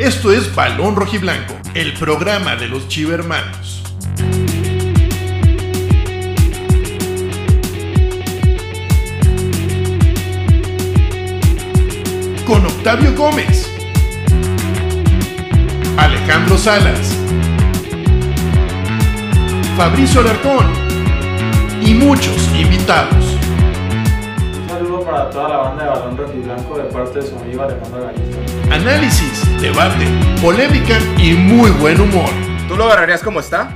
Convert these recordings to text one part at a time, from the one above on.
Esto es Balón Rojiblanco, el programa de los chivermanos. Con Octavio Gómez, Alejandro Salas, Fabricio Alarcón y muchos invitados. Para toda la banda de Balón Rojiblanco de parte de su amigo Alejandro Garista. Análisis, debate, polémica y muy buen humor. ¿Tú lo agarrarías como está?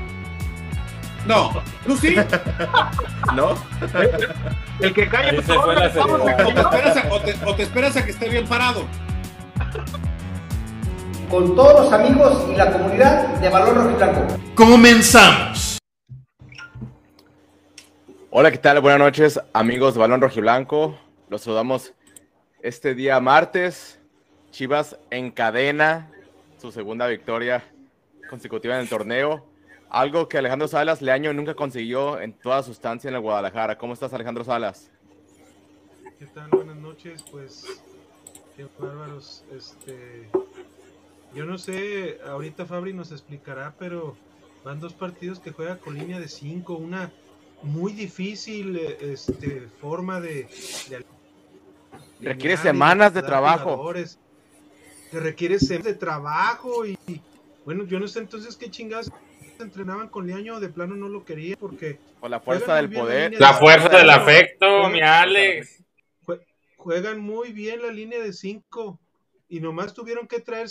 No, tú sí. ¿No? El que cae Ahí por favor, la o te esperas a- o te- o te esperas a que esté bien parado. con todos los amigos y la comunidad de Balón Rojiblanco. Comenzamos. Hola, ¿qué tal? Buenas noches, amigos de Balón Rojiblanco. Los saludamos este día martes. Chivas encadena su segunda victoria consecutiva en el torneo. Algo que Alejandro Salas Leaño nunca consiguió en toda su estancia en el Guadalajara. ¿Cómo estás, Alejandro Salas? ¿Qué tal? Buenas noches, pues qué bárbaros. Este, yo no sé, ahorita Fabri nos explicará, pero van dos partidos que juega con línea de 5, una muy difícil este, forma de, de Requiere semanas de trabajo. jugadores, Que requiere semanas de trabajo y, y, bueno, yo no sé entonces qué chingados entrenaban con Leaño, de plano no lo quería porque Por la fuerza Juegan del poder. La fuerza del afecto, mi Alex. jue- juegan muy bien la línea de 5 y nomás tuvieron que traer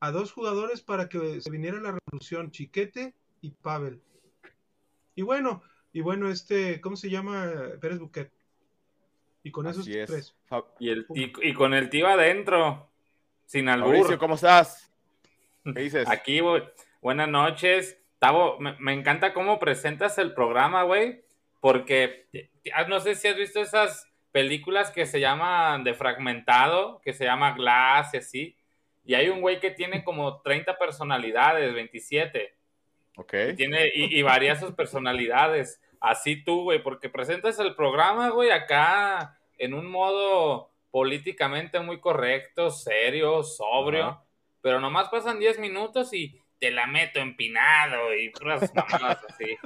a dos jugadores para que se viniera la revolución, Chiquete y Pavel. Y bueno, y bueno, este, ¿cómo se llama? Pérez Buquet. Y con esos es. tres. Y, el, y, y con el tío adentro, sin Mauricio, albur. ¿cómo estás? ¿Qué dices? Aquí, güey. Buenas noches. Tavo, me, me encanta cómo presentas el programa, güey. Porque ah, no sé si has visto esas películas que se llaman de fragmentado, que se llama Glass y así. Y hay un güey que tiene como 30 personalidades, 27. Ok. Y, tiene, y, y varía sus personalidades. Así tú, güey, porque presentas el programa, güey, acá en un modo políticamente muy correcto, serio, sobrio. Ajá. Pero nomás pasan 10 minutos y te la meto empinado y puras mamadas así.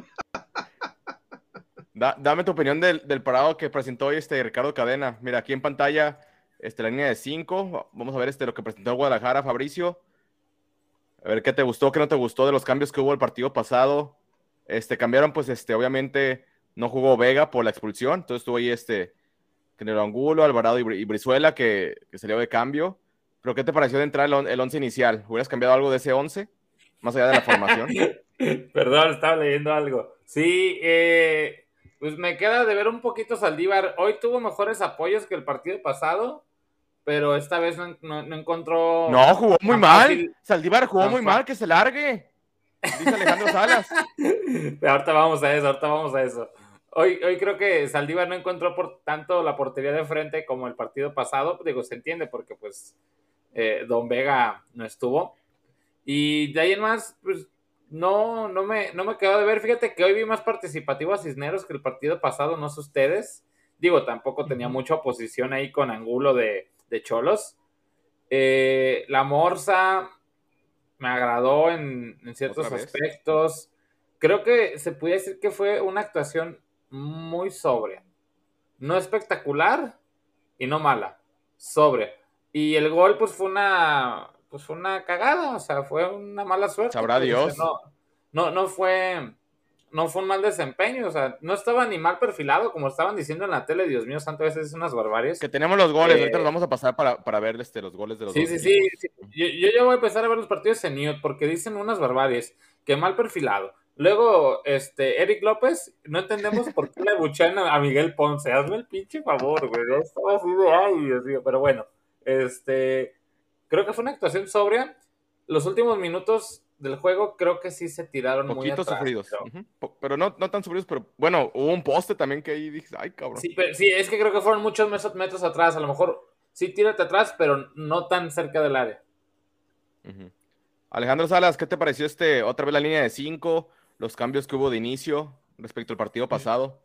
Da- dame tu opinión del, del parado que presentó hoy este Ricardo Cadena. Mira, aquí en pantalla, este, la línea de 5. Vamos a ver este, lo que presentó Guadalajara, Fabricio. A ver qué te gustó, qué no te gustó de los cambios que hubo el partido pasado. Este, cambiaron, pues, este, obviamente, no jugó Vega por la expulsión. Entonces estuvo ahí este, Canelo Angulo, Alvarado y, Bri- y Brizuela, que, que salió de cambio. Pero, ¿qué te pareció de entrar el, el once inicial? ¿Hubieras cambiado algo de ese 11? Más allá de la formación. Perdón, estaba leyendo algo. Sí, eh, pues me queda de ver un poquito Saldívar. Hoy tuvo mejores apoyos que el partido pasado, pero esta vez no, no- no encontró. No, jugó muy mal. Saldívar jugó muy mal, que se largue. Dice Alejandro Salas. ahorita vamos a eso, ahorita vamos a eso. Hoy, hoy creo que Saldívar no encontró por tanto la portería de frente como el partido pasado. Digo, se entiende porque pues eh, Don Vega no estuvo. Y de ahí en más, pues no, no me, no me quedó de ver. Fíjate que hoy vi más participativo a Cisneros que el partido pasado, no sé ustedes. Digo, tampoco tenía mucha oposición ahí con Angulo de, de Cholos. Eh, la Morsa me agradó en, en ciertos aspectos. Creo que se puede decir que fue una actuación muy sobria. No espectacular y no mala. Sobria. Y el gol, pues fue una. Pues fue una cagada. O sea, fue una mala suerte. Sabrá Dios. no, no fue. No fue un mal desempeño. O sea, no estaba ni mal perfilado, como estaban diciendo en la tele. Dios mío, santo, a veces es unas barbaries. Que tenemos los goles, Eh, ahorita los vamos a pasar para, para ver este, los goles de los Sí, dos sí, sí, sí. Yo, yo ya voy a empezar a ver los partidos en mute porque dicen unas barbaries. Que mal perfilado. Luego, este, Eric López, no entendemos por qué le buchan a Miguel Ponce. Hazme el pinche favor, güey. Estaba así de ay, Dios mío. Pero bueno, este, creo que fue una actuación sobria. Los últimos minutos del juego creo que sí se tiraron muy Poquitos atrás. sufridos. pero- no, no tan sufridos, pero bueno, hubo un poste también que ahí dije, ay, cabrón. Sí, pero- sí, es que creo que fueron muchos metros, metros atrás. A lo mejor sí tírate atrás, pero no tan cerca del área. Alejandro Salas, ¿qué te pareció este, otra vez la línea de 5, los cambios que hubo de inicio respecto al partido pasado?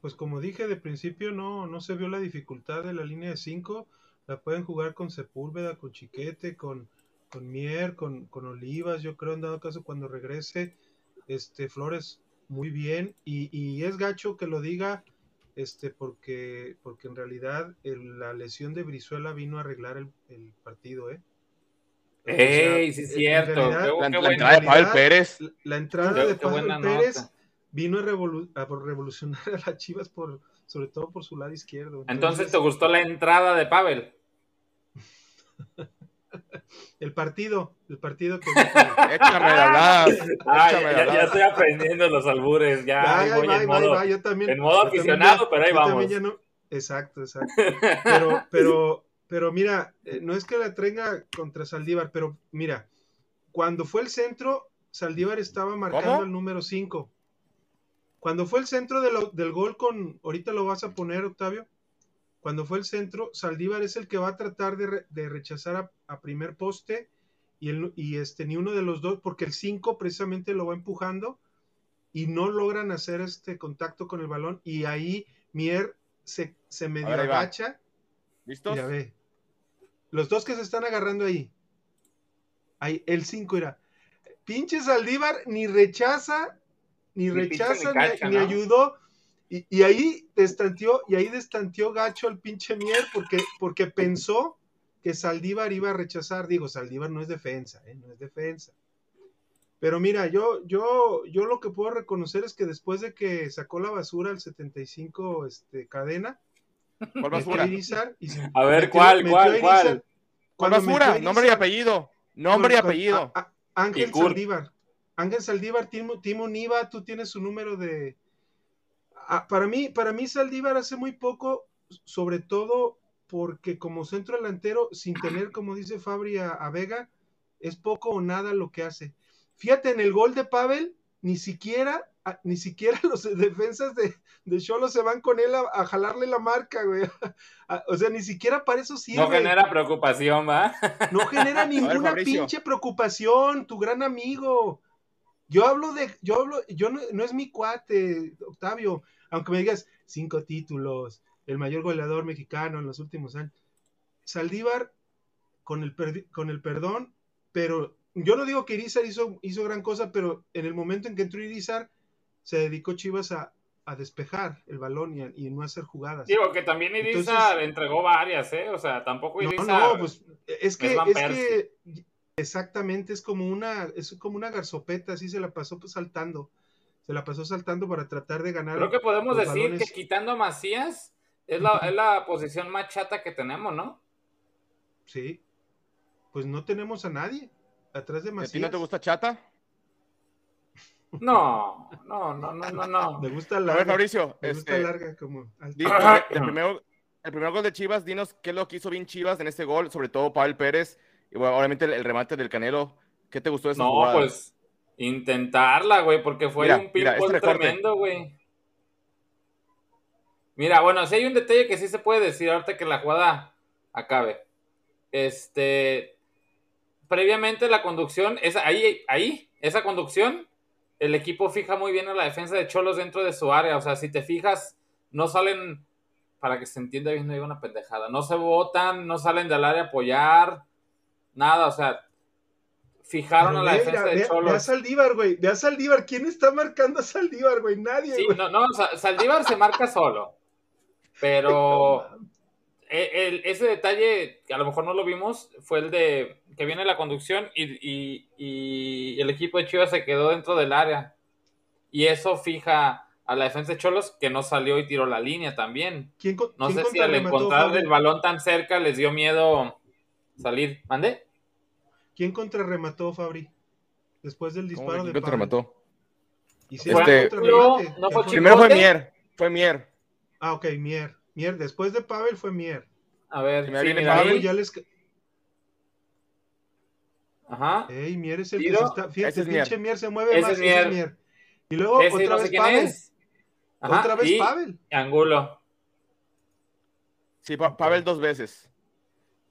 Pues como dije de principio, no, no se vio la dificultad de la línea de 5. La pueden jugar con Sepúlveda, con Chiquete, con, con Mier, con, con Olivas, yo creo en dado caso cuando regrese, este Flores muy bien y, y es gacho que lo diga este porque porque en realidad el- la lesión de Brizuela vino a arreglar el, el partido, ¿eh? O sea, ¡Ey, sí es en cierto! realidad, qué- La, qué la buena- entrada de Pavel Pérez. la- La entrada Qué- de Pavel Pérez nota. vino a, revolu- a revolucionar a las Chivas por sobre todo por su lado izquierdo. Entonces, ¿te gustó la entrada de Pavel? el partido, el partido que Échame de hablar. Ya, estoy aprendiendo los albures, ya, Ya, ahí ya, voy va, en va, modo- va, yo también. en modo aficionado, ya- pero ahí yo también vamos. ya no- Exacto, exacto. Pero, pero, pero mira, eh, no es que la traiga contra Saldívar, pero mira, cuando fue el centro, Saldívar estaba marcando ¿Cómo? el número 5. Cuando fue el centro de lo- del gol con, ahorita lo vas a poner, Octavio. Cuando fue el centro, Saldívar es el que va a tratar de, re- de rechazar a, a primer poste y, el, y este, ni uno de los dos, porque el 5 precisamente lo va empujando y no logran hacer este contacto con el balón y ahí Mier se, se medio ver, agacha. ¿Listos? Mira, ve. Los dos que se están agarrando ahí. Ahí, el 5 era. Pinche Saldívar ni rechaza, ni rechaza, ni ni, cacha, ni ¿no? ayudó. Y, y ahí destanteó, y ahí destanteó gacho el pinche Mier porque, porque pensó que Saldívar iba a rechazar. Digo, Saldívar no es defensa, ¿eh? no es defensa. Pero mira, yo, yo, yo lo que puedo reconocer es que después de que sacó la basura el 75 este, cadena, ¿Cuál basura? a Irizar y se- A ver, metió- ¿cuál, metió cuál, a Irizar. cuál? ¿Cuál basura? a Nombre y Irizar apellido. Nombre y apellido. a- a- Ángel. Saldívar. Ángel Saldívar, Timo, Timo Niva, tú tienes su número de. Ah, para mí, para mí Saldívar hace muy poco, sobre todo porque como centro delantero, sin tener, como dice Fabri, a, a Vega, es poco o nada lo que hace. Fíjate, en el gol de Pavel, ni siquiera, a- ni siquiera los defensas de, de Cholo se van con él a, a jalarle la marca, güey. A- o sea, ni siquiera para eso sirve. No genera preocupación, ¿va? No genera ninguna pinche preocupación, tu gran amigo. Yo hablo de, yo hablo, yo no, no es mi cuate, Octavio, aunque me digas cinco títulos, el mayor goleador mexicano en los últimos años. Saldívar, con el, con el perdón, pero yo no digo que Irizar hizo, hizo gran cosa, pero en el momento en que entró Irizar, se dedicó Chivas a, a despejar el balón y, a- y no hacer jugadas. Digo que también Iriza Entonces- le entregó varias, ¿eh? O sea, tampoco No, Iriza. no, pues es que, es que exactamente es como una, es como una garzopeta, así se la pasó pues, saltando, se la pasó saltando para tratar de ganar. Creo que podemos los decir balones. que quitando a Macías es la, es la posición más chata que tenemos, ¿no? Sí, pues no tenemos a nadie atrás de ¿A ti Macías. no te gusta Chata? No, no, no, no, no, no. Me gusta A ver, larga, Fabricio, me gusta este, larga como el primer gol de Chivas, dinos qué es lo que hizo bien Chivas en este gol, sobre todo Pavel Pérez, y bueno, obviamente el, el remate del Canelo. ¿Qué te gustó de esa No, jugada? pues intentarla, güey, porque fue Mira, un pinball este recorte. tremendo, güey. Mira, bueno, si hay un detalle que sí se puede decir ahorita que la jugada acabe. Este, previamente la conducción, esa, ahí, ahí, esa conducción, el equipo fija muy bien a la defensa de Cholos dentro de su área. O sea, si te fijas, no salen, para que se entienda bien, no digo una pendejada, no se botan, no salen del área a apoyar, nada, o sea, fijaron a la defensa de ve- Cholos. ve a Saldívar, güey, ve a Saldívar, ¿quién está marcando a Saldívar, güey? Nadie, Sí, güey. no, no, Sa- Saldívar se marca solo. Pero e- el- ese detalle, que a lo mejor no lo vimos, fue el de que viene la conducción y, y- y el equipo de Chivas se quedó dentro del área. Y eso fija a la defensa de Cholos que no salió y tiró la línea también. ¿Quién, No quién sé si al encontrar el balón tan cerca les dio miedo salir. ¿Mande? ¿Quién contrarremató, Fabri? Después del ¿Cómo disparo que de quién te Pavel. remató? Hicieron Este-. No, no fue ¿Quién Primero fue. Mier, fue Mier. Ah, ok, Mier. Mier, después de Pavel fue Mier. A ver, Si me sí, viene mira, Pavel, ahí. Ya les... Ajá. Ey, Mier es el que ¿Tiro? se está... Fíjate, Ese es Mier. pinche Mier se mueve Ese más. es ese es Mier. Mier. Y luego Ese otra no vez Pavel. es. Ajá, Otra vez y Pavel. Angulo. Sí, Pa- Pavel dos veces.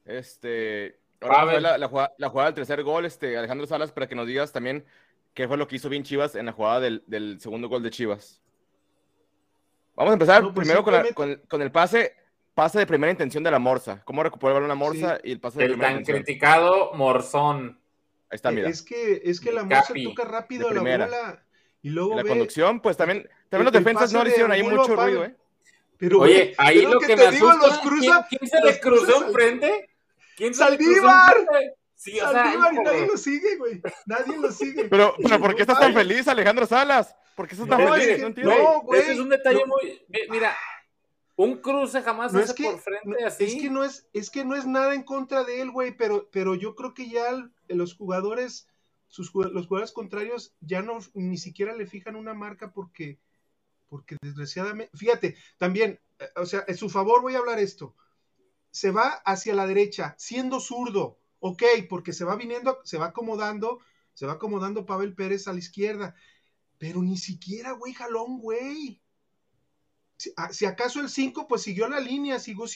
Este. Ahora Pavel. la, la jugada, la jugada del tercer gol, este, Alejandro Salas, para que nos digas también qué fue lo que hizo bien Chivas en la jugada del, del segundo gol de Chivas. Vamos a empezar No, pues primero con, la- con- con el pase. pase de primera intención de la Morsa. ¿Cómo recuperar el balón a Morsa y el pase de El primera tan intención? criticado Morzón. Ahí está, mira. Es que, es que la Morsa Capi, toca rápido la primera. bola y Y luego la ve. conducción, pues también, también el- los defensas no le hicieron ahí mucho para- ruido, ¿eh? Pero, Oye, ahí lo que, te me digo, asusta, los cruza. ¿quién, quién se los le cruzó enfrente? ¿Quién ¡Saldívar! enfrente? Sí, o sea, Saldívar y hijo, nadie lo sigue, güey. Nadie lo sigue. Pero, pero ¿por qué estás tan feliz, Alejandro Salas? ¿Por qué estás tan No, feliz? es que- No entiendo. no, güey. Ese es un detalle No. muy. mi- Mira, un cruce jamás No hace es que, por frente no, así. es que no es, es que no es nada en contra de él, güey, pero, pero yo creo que ya el- los jugadores, sus, los jugadores contrarios ya no ni siquiera le fijan una marca porque, porque desgraciadamente, fíjate, también, eh, o sea, en su favor voy a hablar esto. Se va hacia la derecha, siendo zurdo, ok, porque se va viniendo, se va acomodando, se va acomodando Pavel Pérez a la izquierda, pero ni siquiera, güey, jalón, güey. Si, a- si acaso el 5, pues siguió la línea, siguió,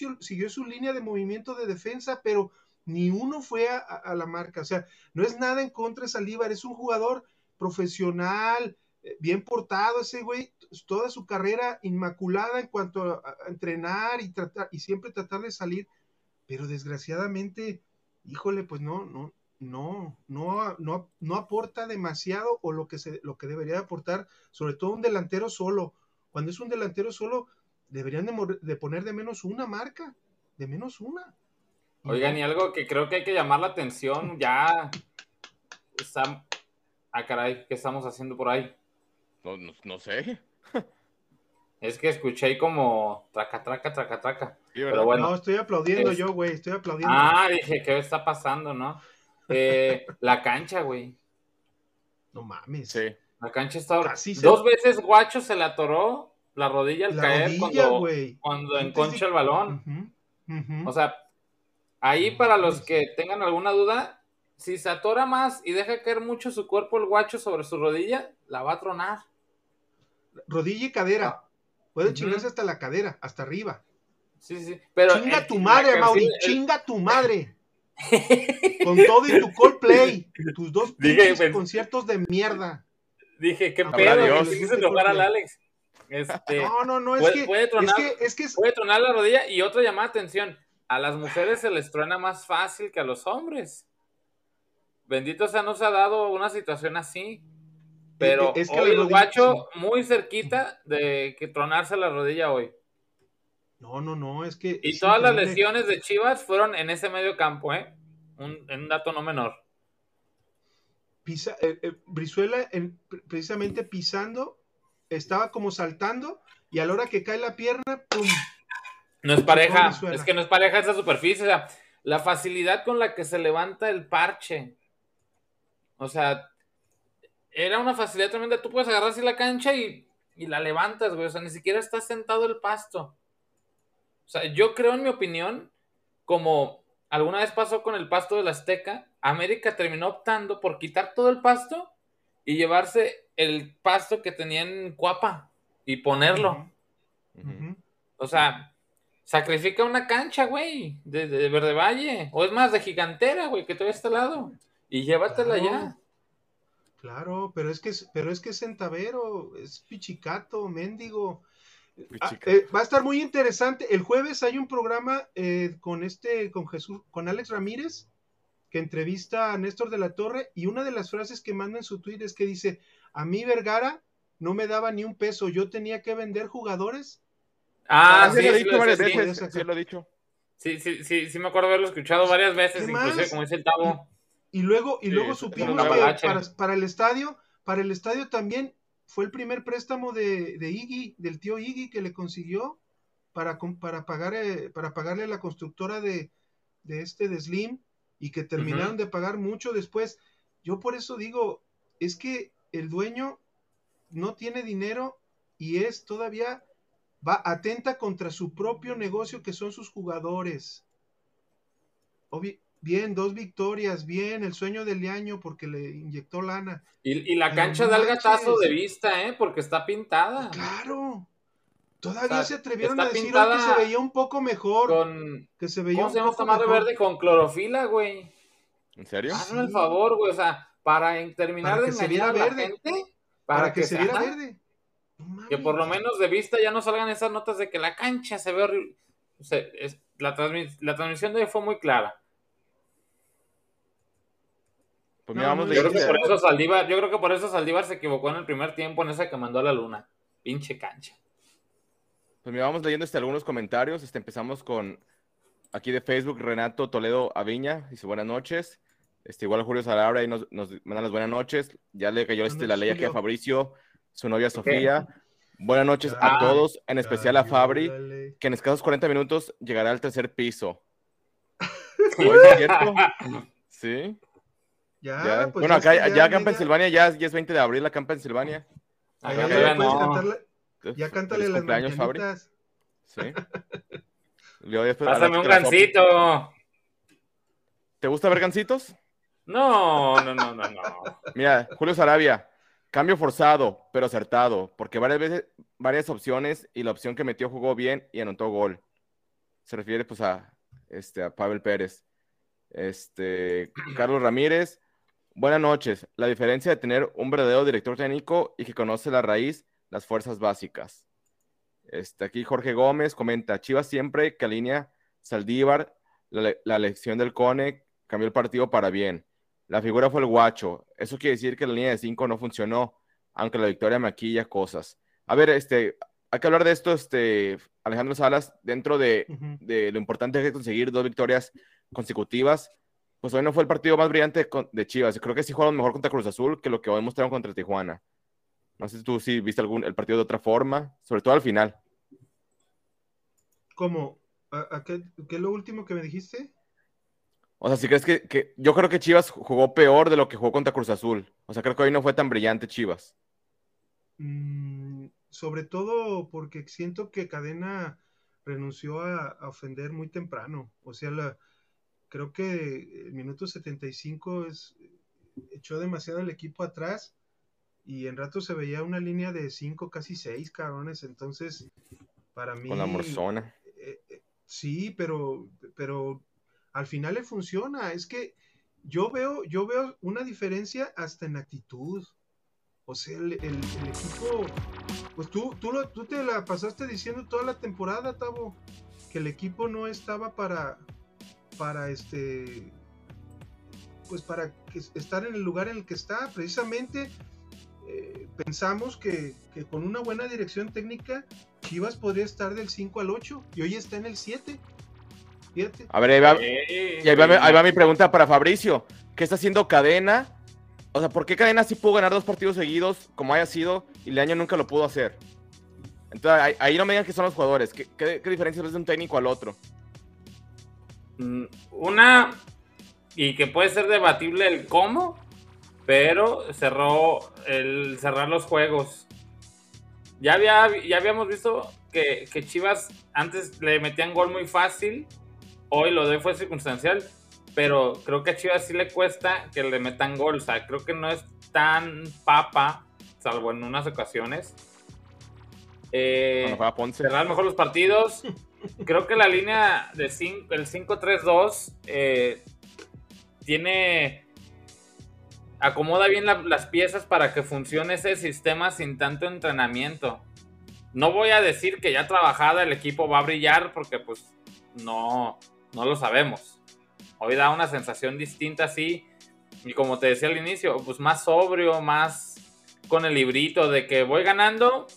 su- línea de movimiento de defensa, pero ni uno fue a, a- la marca. O sea, no es nada en contra de Saldívar, es un jugador profesional, bien portado ese güey, toda su carrera inmaculada en cuanto a, entrenar y tratar, y siempre tratar de salir, pero desgraciadamente, híjole, pues no, no, no, no, no, no aporta demasiado o lo que se, lo que debería aportar, sobre todo un delantero solo. Cuando es un delantero solo, deberían de, de poner de menos una marca, de menos una. Oigan, y algo que creo que hay que llamar la atención, ya está... Ah, caray, ¿qué estamos haciendo por ahí? No, no- no sé. Es que escuché ahí como traca, traca, traca, traca. Pero bueno. no, estoy aplaudiendo es- yo, güey, estoy aplaudiendo. Ah, dije, ¿qué está pasando, no? Eh, la cancha, güey. No mames. Sí. La cancha está... Casi se- Dos veces Guacho se le atoró la rodilla al La caer rodilla, cuando, cuando enconcha el balón. O sea, ahí para los que tengan alguna duda, si se atora más y deja caer mucho su cuerpo el guacho sobre su rodilla, la va a tronar. rodilla y cadera. Puede Ujú. chingarse hasta la cadera, hasta arriba. Sí, sí. Pero chinga el- tu madre, Mauri, el- chinga tu madre. Con todo y tu Coldplay, tus dos Dije, pues- conciertos de mierda. Dije, ¿qué pedo? Dios. Que le hice enojar al Alex. Este, No, no, no, es puede, que, puede es tronar, que, es que es- puede tronar la rodilla y otra llamada de atención. A las mujeres se les truena más fácil que a los hombres. Bendito sea, no se ha dado una situación así. Pero Es que hoy el guacho muy cerquita de que tronarse la rodilla hoy. no, no, no, es que. Y es todas las lesiones de Chivas fueron en ese medio campo, ¿eh? Un, en un dato no menor. Pisa, eh, eh, Brizuela, en- pre- precisamente pisando, estaba como saltando, y a la hora que cae la pierna, ¡pum! No es pareja, es que no es pareja esa superficie, o sea, la facilidad con la que se levanta el parche. O sea, era una facilidad tremenda. Tú puedes agarrar así la cancha y, y la levantas, güey. O sea, ni siquiera está sentado el pasto. O sea, yo creo, en mi opinión, como alguna vez pasó con el pasto del Azteca, América terminó optando por quitar todo el pasto y llevarse el pasto que tenía en Cuapa y ponerlo. O sea, sacrifica una cancha, güey, de, de Verde Valle. O es más, de Gigantera, güey, que todavía está al lado. Y llévatela Claro. ya. Claro, pero es que es, pero es que es Centavero, es Pichicato, Mendigo. Ah, Pichicato. eh, va a estar muy interesante. El jueves hay un programa eh, con este, con Jesús, con Alex Ramírez, que entrevista a Néstor de la Torre, y una de las frases que manda en su tweet es que dice: A mí Vergara no me daba ni un peso, yo tenía que vender jugadores. Ah, sí, sí, lo he sí, dicho varias sí. veces. sí. Sí, lo he dicho. Sí, sí, sí, sí me acuerdo haberlo escuchado varias veces, ¿Qué inclusive, más? como dice el Tavo. Y luego, y Sí, luego supimos que para, para el estadio, para el estadio también fue el primer préstamo de, de Iggy, del tío Iggy que le consiguió para, para pagar eh, para pagarle a la constructora de, de este de Slim y que terminaron de pagar mucho después. Yo por eso digo, es que el dueño no tiene dinero y es todavía va atenta contra su propio negocio que son sus jugadores. Obvi- bien, dos victorias, bien, el sueño del año porque le inyectó lana. Y, y la cancha da el gatazo de vista, ¿eh? Porque está pintada. Claro. Todavía O sea, se atrevieron está a decir que se veía un poco mejor, Con. que se veía ¿Cómo un se llama esta madre verde? Con clorofila, güey. ¿En serio? Hazme el favor, güey. O sea, para terminar Para de que se engañar a la verde. gente. para, que, se viera verde. No Que por lo menos de vista ya no salgan esas notas de que la cancha se ve horrible. se- es- la, transmi- la transmisión de hoy fue muy clara. Pues No, mira, vamos no, Yo creo, que por eso Saldívar, yo creo que por eso Saldívar se equivocó en el primer tiempo en esa que mandó a la luna. Pinche cancha. Pues mira, vamos leyendo este, algunos comentarios. Este, empezamos con aquí de Facebook, Renato Toledo Aviña, dice buenas noches. Este, igual Julio Salabra ahí nos, nos manda las buenas noches. Ya le cayó este, la ley aquí a. Fabricio, su novia Sofía. Buenas noches Ah, a todos, en especial a Fabri, que en escasos 40 minutos llegará al tercer piso. ¿Oye, ¿es cierto? Sí. Ya, ya. pues bueno, acá ya, ya acá en Pensilvania ya, ya es 20 de abril, acá en Pensilvania. Ya, Acá ya no. cántale las cumpleaños, Fabri. mañanitas. Sí. Pásame un gancito. ¿Te gusta ver gancitos? No, no, no, no, no. Mira, Julio Sarabia, cambio forzado, pero acertado, porque varias veces, varias opciones y la opción que metió jugó bien y anotó gol. Se refiere pues a, este, a Pavel Pérez. Este, Carlos Ramírez, buenas noches. La diferencia de tener un verdadero director técnico y que conoce la raíz, las fuerzas básicas. Este, aquí Jorge Gómez comenta, Chivas siempre que alinea Saldívar, la, le- la elección del Cone cambió el partido para bien. La figura fue el guacho. Eso quiere decir que la línea de 5 no funcionó, aunque la victoria maquilla cosas. A ver, este, hay que hablar de esto, este, Alejandro Salas, dentro de, de lo importante que es conseguir dos victorias consecutivas. Pues hoy no fue el partido más brillante de Chivas. Creo que sí jugaron mejor contra Cruz Azul que lo que hoy mostraron contra Tijuana. No sé si tú sí viste algún, el partido de otra forma, sobre todo al final. ¿Cómo? ¿A, a qué, qué es lo último que me dijiste? O sea, si crees que, que yo creo que Chivas jugó peor de lo que jugó contra Cruz Azul. O sea, creo que hoy no fue tan brillante Chivas. Mm, sobre todo porque siento que Cadena renunció a, a ofender muy temprano. O sea, la, creo que el minuto 75 es, echó demasiado el equipo atrás y en rato se veía una línea de 5, casi 6 cabrones. Entonces, para mí... Con la morzona. eh, eh, sí, pero, pero al final le funciona. Es que yo veo, yo veo una diferencia hasta en actitud. O sea, el, el- el equipo, pues tú, tú, lo- tú te la pasaste diciendo toda la temporada, Tavo, que el equipo no estaba para, para este, pues para que- estar en el lugar en el que está. Precisamente eh, pensamos que, que con una buena dirección técnica, Chivas podría estar del 5 al 8 y hoy está en el 7. Fíjate. A ver, ahí va, Eh, y ahí va, mi- ahí va mi pregunta para Fabricio. ¿Qué está haciendo Cadena? O sea, ¿por qué Cadena sí pudo ganar dos partidos seguidos, como haya sido, y Leaño nunca lo pudo hacer? Entonces, ahí, ahí no me digan que son los jugadores. ¿Qué, qué, qué diferencia es de un técnico al otro? Mm, Una, y que puede ser debatible el cómo, pero cerró el cerrar los juegos. Ya, había, ya habíamos visto que, que Chivas antes le metían gol muy fácil, hoy lo de hoy fue circunstancial, pero creo que a Chivas sí le cuesta que le metan gol, o sea, creo que no es tan papa, salvo en unas ocasiones. Eh, Ponce. cerrar mejor los partidos. Creo que la línea de cinco- el 5-3-2 eh, tiene. acomoda bien la- las piezas para que funcione ese sistema sin tanto entrenamiento. No voy a decir que ya trabajada el equipo va a brillar porque pues no, no lo sabemos. Hoy da una sensación distinta así. Y como te decía al inicio, pues más sobrio, más con el librito de que voy ganando,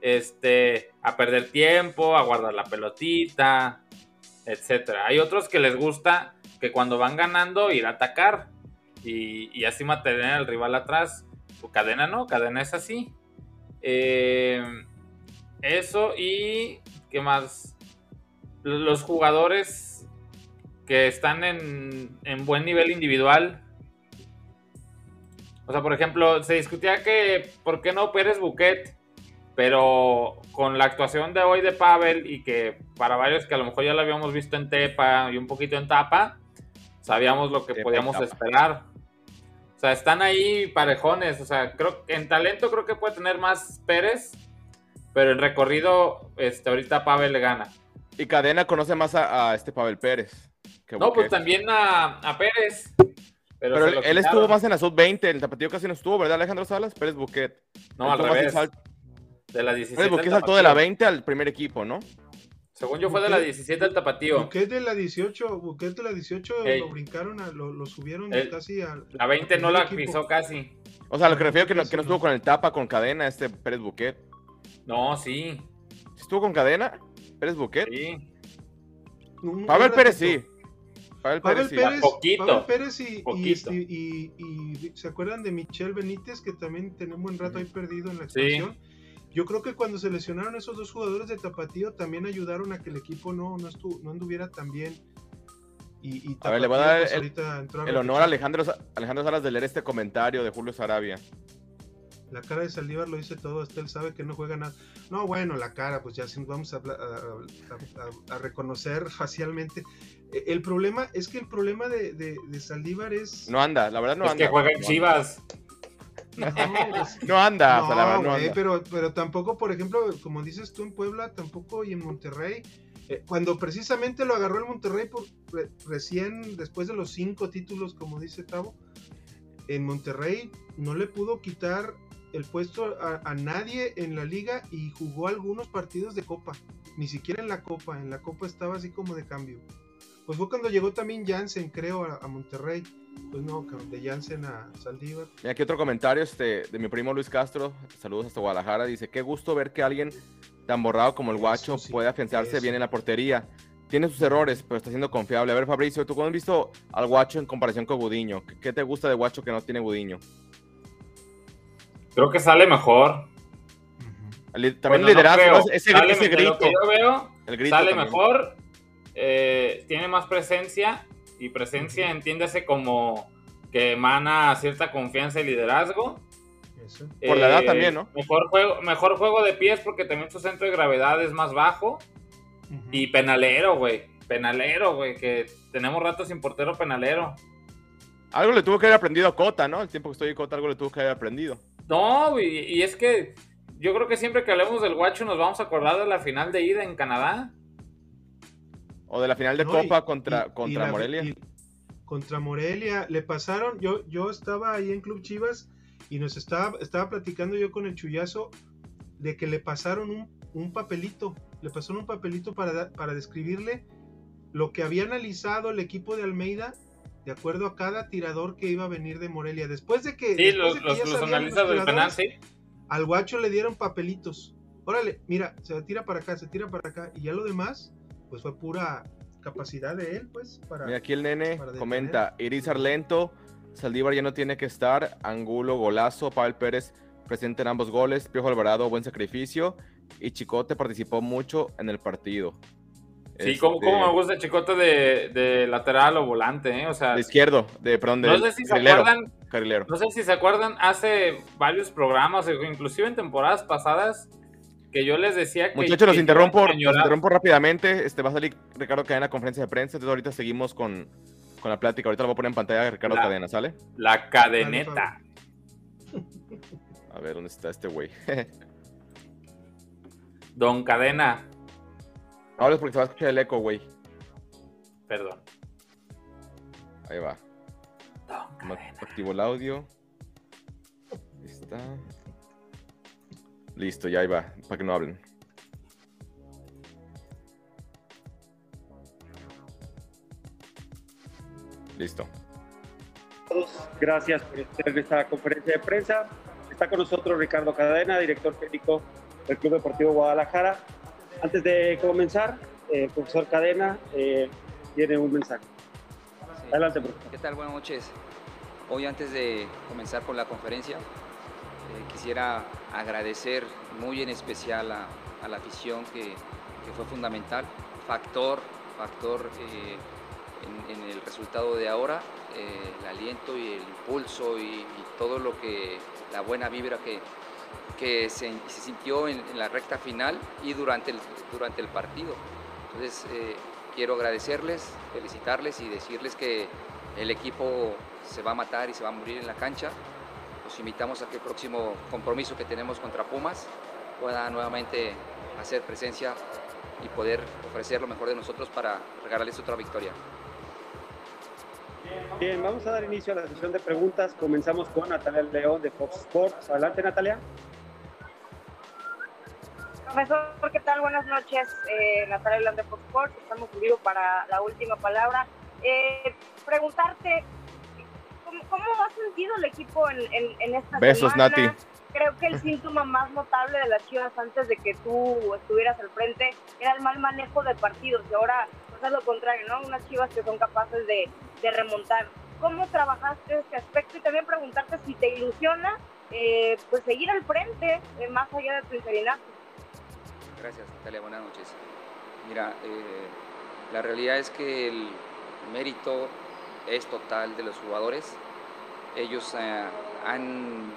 este, a perder tiempo, a guardar la pelotita, etcétera. Hay otros que les gusta que cuando van ganando ir a atacar y, y así mantener al rival atrás. Su cadena no, cadena es así. Eh, eso y qué más. Los jugadores que están en, en buen nivel individual. O sea, por ejemplo, se discutía que por qué no Pérez Buquet pero con la actuación de hoy de Pavel y que para varios que a lo mejor ya lo habíamos visto en Tepa y un poquito en Tapa, sabíamos lo que Tepa podíamos esperar. O sea, están ahí parejones. O sea, creo que en talento creo que puede tener más Pérez, pero en recorrido, este, ahorita Pavel le gana. Y Cadena conoce más a, a este Pavel Pérez. que No, pues también a, a Pérez. Pero, él, estuvo más en la sub-20, el tapatío casi no estuvo, ¿verdad, Alejandro Salas? Pérez Buquet. No, Él al más revés. De la 17. Pérez Buquet al saltó de la tapatío. 20 al primer equipo, ¿no? Según yo fue de la 17 al tapatío. Buquet de la 18, Buquet de la 18 Ey. lo brincaron, a- lo, lo subieron El- casi a... La 20 no la equipo. pisó casi. O sea, lo que refiero que no, que no estuvo con el tapa, con cadena, este Pérez Buquet. No, sí. ¿Estuvo con cadena? ¿Pérez Buquet? Sí. Pavel Pérez sí. Pavel Pavel Pérez sí. Pérez, Poquito. Pavel Pérez y, Poquito. este, y- y- ¿se acuerdan de Michel Benítez que también tenía un buen rato ahí perdido en la Sí. Yo creo que cuando se lesionaron esos dos jugadores de Tapatío también ayudaron a que el equipo no, no, estu- no anduviera tan bien. Y, y A ver, le voy a Tapatío, dar pues, el- a honor a. Alejandro, Alejandro Salas de leer este comentario de Julio Sarabia. La cara de Saldívar lo dice todo, hasta él sabe que no juega nada. No, bueno, la cara, pues ya sí vamos a, habla- a- a- a reconocer facialmente. Eh, El problema es que el problema de, de, de Saldívar es... No anda, la verdad no es anda. que juega en Chivas. No, No anda, no anda. pero, pero tampoco, por ejemplo, como dices tú en Puebla, tampoco y en Monterrey, eh, cuando precisamente lo agarró el Monterrey por, re- recién después de los cinco títulos, como dice Tavo, en Monterrey no le pudo quitar el puesto a, a nadie en la liga y jugó algunos partidos de copa, ni siquiera en la copa, en la copa estaba así como de cambio. Pues fue cuando llegó también Jansen, creo, a, a Monterrey. Pues no, de Jansen a Saldívar. Mira, aquí otro comentario este, de mi primo Luis Castro. Saludos hasta Guadalajara. Dice: Qué gusto ver que alguien tan borrado como el guacho sí, puede afianzarse eso. bien en la portería. Tiene sus errores, pero está siendo confiable. A ver, Fabricio, ¿tú cómo has visto al guacho en comparación con Gudiño? ¿Qué, te gusta de guacho que no tiene Gudiño? Creo que sale mejor. También Bueno, liderazgo, no ese, Sale- ese grito. Lo que yo veo, el grito sale también. mejor, eh, tiene más presencia y presencia entiéndase como que emana cierta confianza y liderazgo. Eso. Por la edad Eh, también, ¿no? Mejor juego, mejor juego de pies porque también su centro de gravedad es más bajo. Y penalero, güey. Penalero, güey. Que tenemos rato sin portero penalero. Algo le tuvo que haber aprendido a Cota, ¿no? El tiempo que estoy en Cota, algo le tuvo que haber aprendido. No, güey. Y es que yo creo que siempre que hablemos del guacho nos vamos a acordar de la final de ida en Canadá. O de la final de No, Copa y- contra, y- y contra la- Morelia. y- contra Morelia. Le pasaron, yo, yo estaba ahí en Club Chivas y nos estaba, estaba platicando yo con el chullazo de que le pasaron un, un papelito. Le pasaron un papelito para, para describirle lo que había analizado el equipo de Almeida de acuerdo a cada tirador que iba a venir de Morelia. Después de que, Sí, los, de que los, del penal, sí. al guacho le dieron papelitos. Órale, mira, se tira para acá, se tira para acá. Y ya lo demás, pues fue pura capacidad de él, pues, para... Mira, aquí el nene comenta, Irizar lento, Saldívar ya no tiene que estar, Angulo, golazo, Pavel Pérez presente en ambos goles, Piojo Alvarado, buen sacrificio, y Chicote participó mucho en el partido. Sí, como, Este, como me gusta chicote de, de lateral o volante, ¿eh? O sea, De izquierdo, de, perdón, de no sé si se acuerdan, carrilero. no sé si se acuerdan hace varios programas, inclusive en temporadas pasadas, que yo les decía que... Muchachos, los que interrumpo, los interrumpo rápidamente. Este va a salir Ricardo Cadena en conferencia de prensa. Entonces ahorita seguimos con, con la plática. Ahorita lo voy a poner en pantalla Ricardo La- Cadena, ¿sale? La cadeneta. A ver, ¿dónde está este güey? Don Cadena, Ahora es porque se va a escuchar el eco, güey. perdón. Ahí va. Don Ma- Cadena. Activo el audio. Ahí está. Listo, ya ahí va, para que no hablen. Listo. todos. Gracias por estar en esta conferencia de prensa. Está con nosotros Ricardo Cadena, director técnico del Club Deportivo Guadalajara. Antes de comenzar, eh, profesor Cadena eh, tiene un mensaje. Sí. Adelante, profesor. ¿Qué tal? Buenas noches. Hoy antes de comenzar con la conferencia, eh, quisiera agradecer muy en especial a, la afición que, fue fundamental, factor, factor eh, en, el resultado de ahora, eh, el aliento y el impulso y, y todo lo que, la buena vibra que, que se, sintió en, en la recta final y durante el, durante el partido. Entonces, eh, quiero agradecerles, felicitarles y decirles que el equipo se va a matar y se va a morir en la cancha. Los invitamos a que el próximo compromiso que tenemos contra Pumas pueda nuevamente hacer presencia y poder ofrecer lo mejor de nosotros para regalarles otra victoria. Bien, vamos a dar inicio a la sesión de preguntas. Comenzamos con Natalia León de Fox Sports. Adelante, Natalia. Profesor, ¿qué tal? Buenas noches. Eh, Natalia Lande Fox Sports. Estamos en vivo para la última palabra. Eh, preguntarte, ¿cómo, ¿cómo, ha sentido el equipo en, en, en esta Besos, semana? Nati. Creo que el síntoma más notable de las Chivas antes de que tú estuvieras al frente era el mal manejo de partidos y ahora pues, es lo contrario, ¿no? Unas Chivas que son capaces de, de remontar. ¿Cómo trabajaste este aspecto? Y también preguntarte si te ilusiona eh, pues seguir al frente eh, más allá de tu interinato. Gracias, Natalia. Buenas noches. Mira, eh, la realidad es que el mérito es total de los jugadores. Ellos eh, han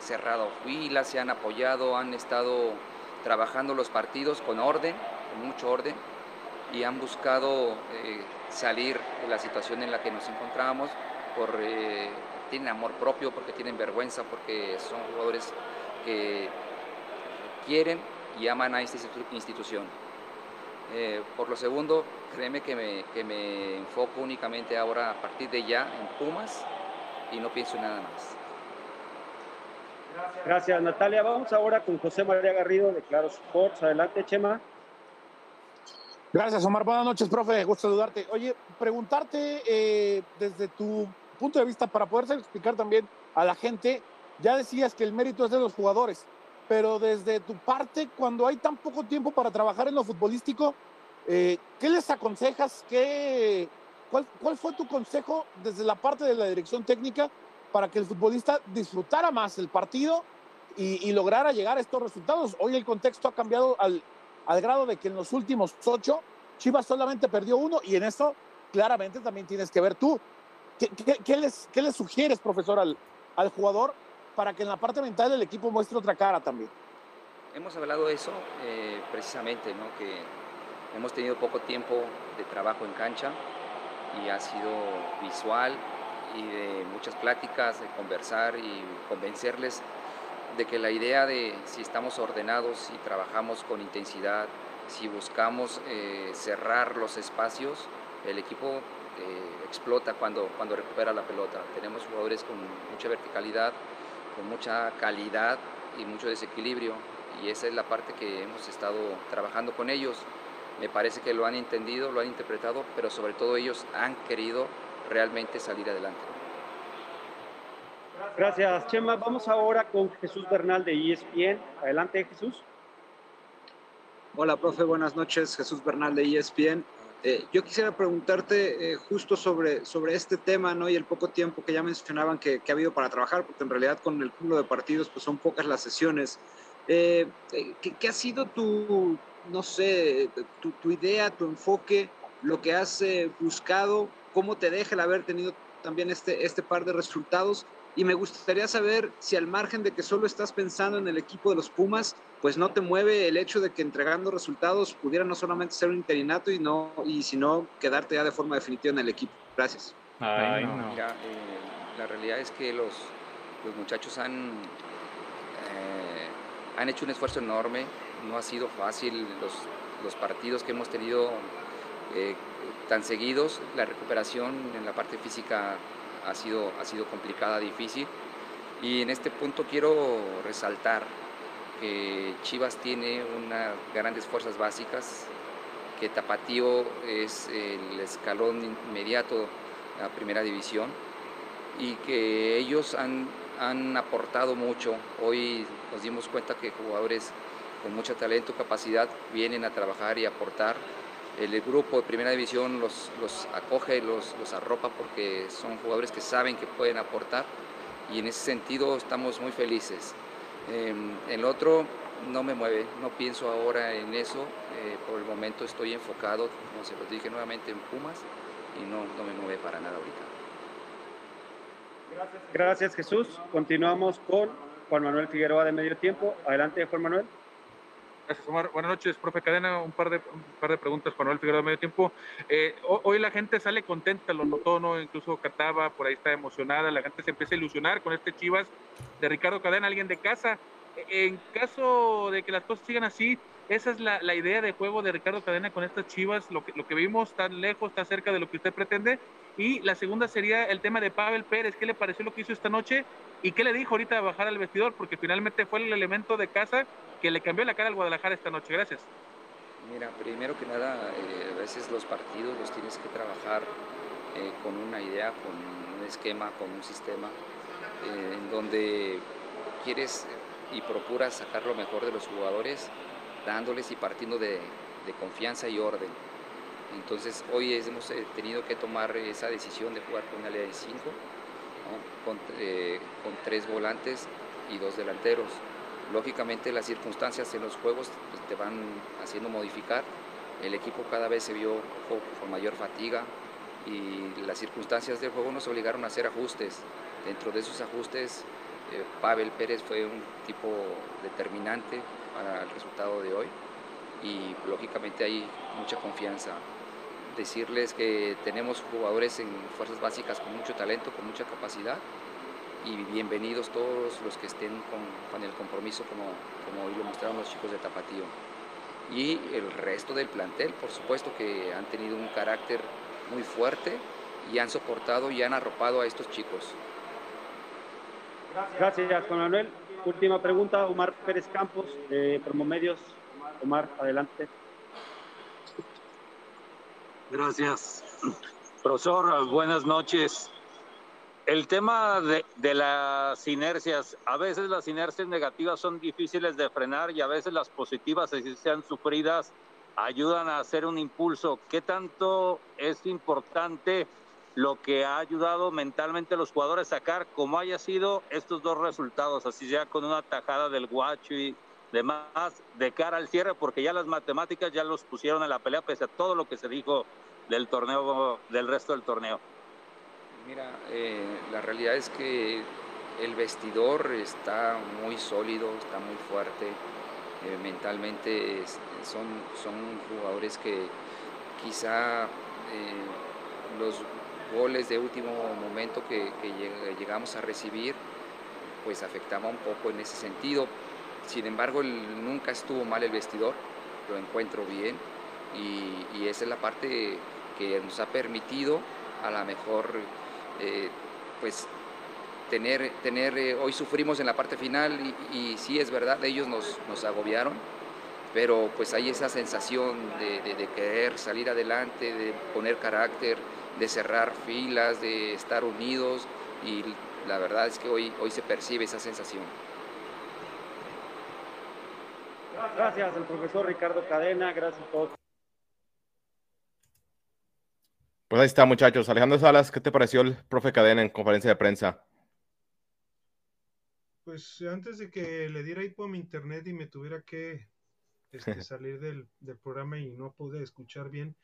cerrado filas, se han apoyado, han estado trabajando los partidos con orden, con mucho orden, y han buscado eh, salir de la situación en la que nos encontramos por eh, tienen amor propio, porque tienen vergüenza, porque son jugadores que quieren y aman a esta institución. Eh, por lo segundo, créeme que me, que me, enfoco únicamente ahora a partir de ya en Pumas y no pienso en nada más. Gracias, Natalia. Vamos ahora con José María Garrido de Claro Sports. Adelante, Chema. Gracias, Omar. Buenas noches, profe. Gusto saludarte. Oye, preguntarte eh, desde tu punto de vista, para poderse explicar también a la gente, ya decías que el mérito es de los jugadores, pero desde tu parte, cuando hay tan poco tiempo para trabajar en lo futbolístico, eh, ¿qué les aconsejas? ¿Qué, cuál, ¿Cuál fue tu consejo desde la parte de la dirección técnica para que el futbolista disfrutara más el partido y, y lograra llegar a estos resultados? Hoy el contexto ha cambiado al, al grado de que en los últimos ocho Chivas solamente perdió uno y en eso claramente también tienes que ver tú. ¿Qué, qué, qué les, qué les sugieres, profesor, al, al jugador para que en la parte mental del equipo muestre otra cara también? Hemos hablado de eso eh, precisamente, ¿no? que hemos tenido poco tiempo de trabajo en cancha y ha sido visual y de muchas pláticas, de conversar y convencerles de que la idea de si estamos ordenados, si trabajamos con intensidad, si buscamos eh, cerrar los espacios, el equipo eh, explota cuando, cuando recupera la pelota. Tenemos jugadores con mucha verticalidad, con mucha calidad y mucho desequilibrio y esa es la parte que hemos estado trabajando con ellos. Me parece que lo han entendido, lo han interpretado, pero sobre todo ellos han querido realmente salir adelante. Gracias, Chema. Vamos ahora con Jesús Bernal de ESPN. Adelante, Jesús. Hola, profe. Buenas noches. Jesús Bernal de ESPN. Eh, yo quisiera preguntarte eh, justo sobre, sobre este tema, ¿no? Y el poco tiempo que ya mencionaban que, que, ha habido para trabajar, porque en realidad con el cúmulo de partidos, pues son pocas las sesiones. Eh, ¿qué, ¿qué, ha sido tu, no sé, tu, tu idea, tu enfoque, lo que has buscado? ¿Cómo te deja el haber tenido también este, este par de resultados? Y me gustaría saber si al margen de que solo estás pensando en el equipo de los Pumas, pues no te mueve el hecho de que entregando resultados pudiera no solamente ser un interinato y no y sino quedarte ya de forma definitiva en el equipo. Gracias. Ay, no. Mira, eh, la realidad es que los, los muchachos han, eh, han hecho un esfuerzo enorme. No ha sido fácil los, los partidos que hemos tenido eh, tan seguidos. La recuperación en la parte física ha sido, ha sido complicada, difícil. Y en este punto quiero resaltar que Chivas tiene unas grandes fuerzas básicas, que Tapatío es el escalón inmediato a Primera División y que ellos han, han aportado mucho. Hoy nos dimos cuenta que jugadores con mucho talento, capacidad, vienen a trabajar y aportar el grupo de primera división los, los acoge, los, los arropa porque son jugadores que saben que pueden aportar y en ese sentido estamos muy felices. Eh, el otro no me mueve, no pienso ahora en eso, eh, por el momento estoy enfocado, como se los dije nuevamente, en Pumas y no, no me mueve para nada ahorita. Gracias, Jesús. Continuamos con Juan Manuel Figueroa de Medio Tiempo. Adelante Juan Manuel. Gracias, Omar. Buenas noches, profe Cadena. Un par de, un par de preguntas para Manuel Figueroa de medio tiempo. Eh, hoy la gente sale contenta, lo notó, ¿no? Incluso Cataba por ahí está emocionada. La gente se empieza a ilusionar con este Chivas de Ricardo Cadena, alguien de casa. En caso de que las cosas sigan así, esa es la, idea de juego de Ricardo Cadena con estas chivas, lo que, vimos está lejos, está cerca de lo que usted pretende. Y la segunda sería el tema de Pavel Pérez, ¿qué le pareció lo que hizo esta noche? ¿Y qué le dijo ahorita de bajar al vestidor? Porque finalmente fue el elemento de casa que le cambió la cara al Guadalajara esta noche. Gracias. Mira, primero que nada, eh, a veces los partidos los tienes que trabajar eh, con una idea, con un esquema, con un sistema, eh, en donde quieres y procuras sacar lo mejor de los jugadores, dándoles y partiendo de, confianza y orden. Entonces hoy hemos tenido que tomar esa decisión de jugar con una línea de 5, ¿no? con, eh, con tres volantes y dos delanteros lógicamente las circunstancias en los juegos pues, te van haciendo modificar. El equipo cada vez se vio con mayor fatiga y las circunstancias del juego nos obligaron a hacer ajustes. Dentro de esos ajustes, eh, Pavel Pérez fue un tipo determinante para el resultado de hoy y lógicamente hay mucha confianza. Decirles que tenemos jugadores en fuerzas básicas con mucho talento, con mucha capacidad y bienvenidos todos los que estén con, con, el compromiso como, como hoy lo mostraron los chicos de Tapatío. Y el resto del plantel, por supuesto que han tenido un carácter muy fuerte y han soportado y han arropado a estos chicos. Gracias, Juan Manuel. Última pregunta, Omar Pérez Campos, de Promomedios. Omar, adelante. Gracias. Profesor, buenas noches. El tema de, las inercias, a veces las inercias negativas son difíciles de frenar y a veces las positivas, si sean sufridas, ayudan a hacer un impulso. ¿Qué tanto es importante lo que ha ayudado mentalmente a los jugadores a sacar, como haya sido estos dos resultados, así sea con una tajada del guacho y demás, de cara al cierre, porque ya las matemáticas ya los pusieron en la pelea, pese a todo lo que se dijo del torneo, del resto del torneo? Mira, eh, la realidad es que el vestidor está muy sólido, está muy fuerte, eh, mentalmente son, son jugadores que quizá eh, los goles de último momento que, que, llegamos a recibir pues afectaba un poco en ese sentido. Sin embargo, nunca estuvo mal el vestidor, lo encuentro bien y, y esa es la parte que nos ha permitido a la mejor eh, pues tener, tener eh, hoy sufrimos en la parte final y, y, sí es verdad, ellos nos, nos agobiaron, pero pues hay esa sensación de, de, de, querer salir adelante, de poner carácter, de cerrar filas, de estar unidos y la verdad es que hoy, hoy se percibe esa sensación. Gracias al profesor Ricardo Cadena, gracias a todos. Pues ahí está, muchachos. Alejandro Salas, ¿qué te pareció el profe Cadena en conferencia de prensa? Pues antes de que le diera hipo a mi internet y me tuviera que este, salir del, del, programa y no pude escuchar bien,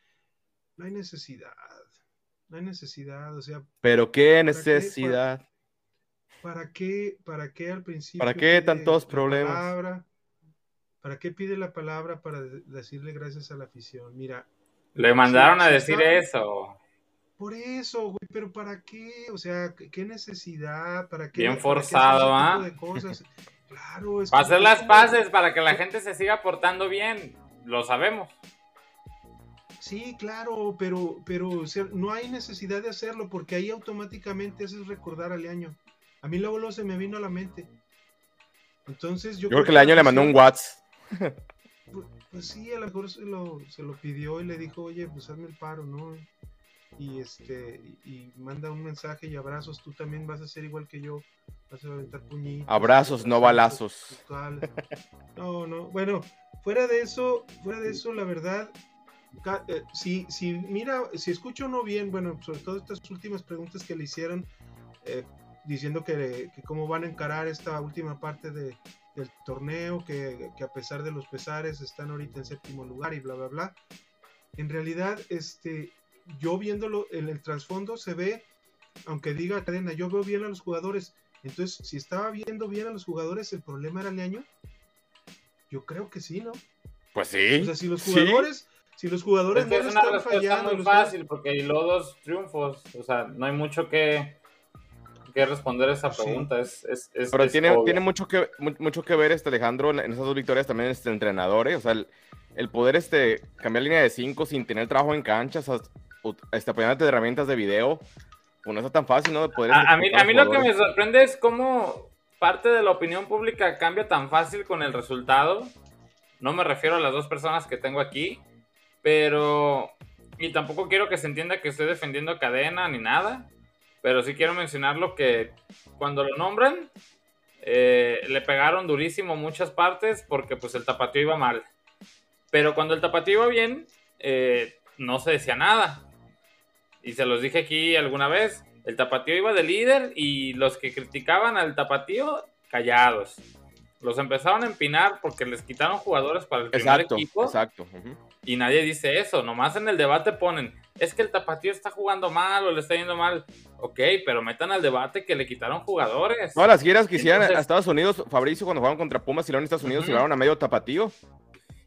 no hay necesidad. No hay necesidad, o sea. ¿Pero qué necesidad? Qué, para, ¿Para qué, para qué al principio? ¿Para qué tantos problemas? Palabra, ¿Para qué pide la palabra para decirle gracias a la afición? Mira, le mandaron sí, a decir eso. Por eso, güey, pero ¿para qué? O sea, ¿qué necesidad? ¿Para qué? Bien ¿Para forzado, ¿ah? ¿eh? Claro, es para hacer las paces, para que la gente se siga portando bien, lo sabemos. Sí, claro, pero, pero o sea, no hay necesidad de hacerlo porque ahí automáticamente haces recordar al año. A mí luego, luego se me vino a la mente. Entonces yo, yo creo que el año le mandó un WhatsApp. Pues, pues, sí, a lo mejor se lo, se lo pidió y le dijo, oye, pues hazme el paro, ¿no? y este y manda un mensaje y abrazos, tú también vas a ser igual que yo, vas a aventar puñitos. Abrazos, no balazos. No, no, bueno, fuera de eso, fuera de eso, la verdad, eh, si, si mira, si escucho no bien, bueno, sobre todo estas últimas preguntas que le hicieron, eh, diciendo que, que, cómo van a encarar esta última parte de, del torneo, que, que a pesar de los pesares están ahorita en séptimo lugar y bla, bla, bla. En realidad, este, yo viéndolo en el trasfondo se ve, aunque diga cadena, yo veo bien a los jugadores. Entonces, si estaba viendo bien a los jugadores, ¿el problema era Leaño? Yo creo que sí, ¿no? Pues sí. O sea, si los jugadores, sí. Si los jugadores es que no es una respuesta muy fácil, porque hay dos triunfos, o sea, no hay mucho que que responder esa pregunta. Es, es, es- Pero es tiene, obvio. tiene mucho, que, mu- mucho que ver, este Alejandro, en esas dos victorias también este entrenador, ¿eh? O sea, el, el poder este, cambiar línea de 5 sin tener trabajo en canchas, o sea, ut- este, apoyándote de herramientas de video, pues no está tan fácil, ¿no? De poder A, a mí, a mí los lo que me sorprende es cómo parte de la opinión pública cambia tan fácil con el resultado. No me refiero a las dos personas que tengo aquí, pero... Y tampoco quiero que se entienda que estoy defendiendo a cadena ni nada, pero sí quiero mencionarlo que cuando lo nombran, eh, le pegaron durísimo muchas partes porque pues el tapatío iba mal. Pero cuando el tapatío iba bien, eh, no se decía nada. Y se los dije aquí alguna vez, el tapatío iba de líder y los que criticaban al tapatío, callados. Los empezaron a empinar porque les quitaron jugadores para el primer Exacto, equipo exacto. y nadie dice eso. Nomás en el debate ponen, es que el tapatío está jugando mal o le está yendo mal. Ok, pero metan al debate que le quitaron jugadores. Todas las giras que hicieron a Estados Unidos, Fabricio, cuando jugaron contra Pumas y León en Estados Unidos, Ujú. llevaron a medio tapatío.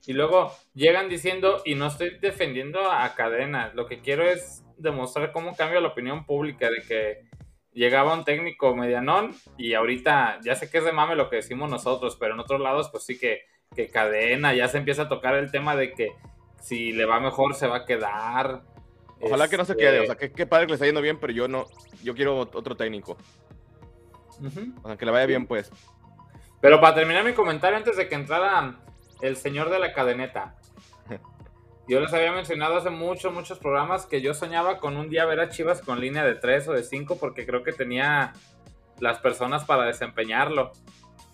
Y luego llegan diciendo, y no estoy defendiendo a cadena, lo que quiero es demostrar cómo cambia la opinión pública de que llegaba un técnico medianón y ahorita ya sé que es de mame lo que decimos nosotros, pero en otros lados pues sí que, que cadena, ya se empieza a tocar el tema de que si le va mejor se va a quedar. Ojalá que no se Este, quede, o sea, que qué padre que le está yendo bien, pero yo no, yo quiero otro técnico. O sea, que le vaya bien, pues. Pero para terminar mi comentario, antes de que entrara el señor de la cadeneta, yo les había mencionado hace muchos, muchos programas que yo soñaba con un día ver a Chivas con línea de 3 o de 5 porque creo que tenía las personas para desempeñarlo.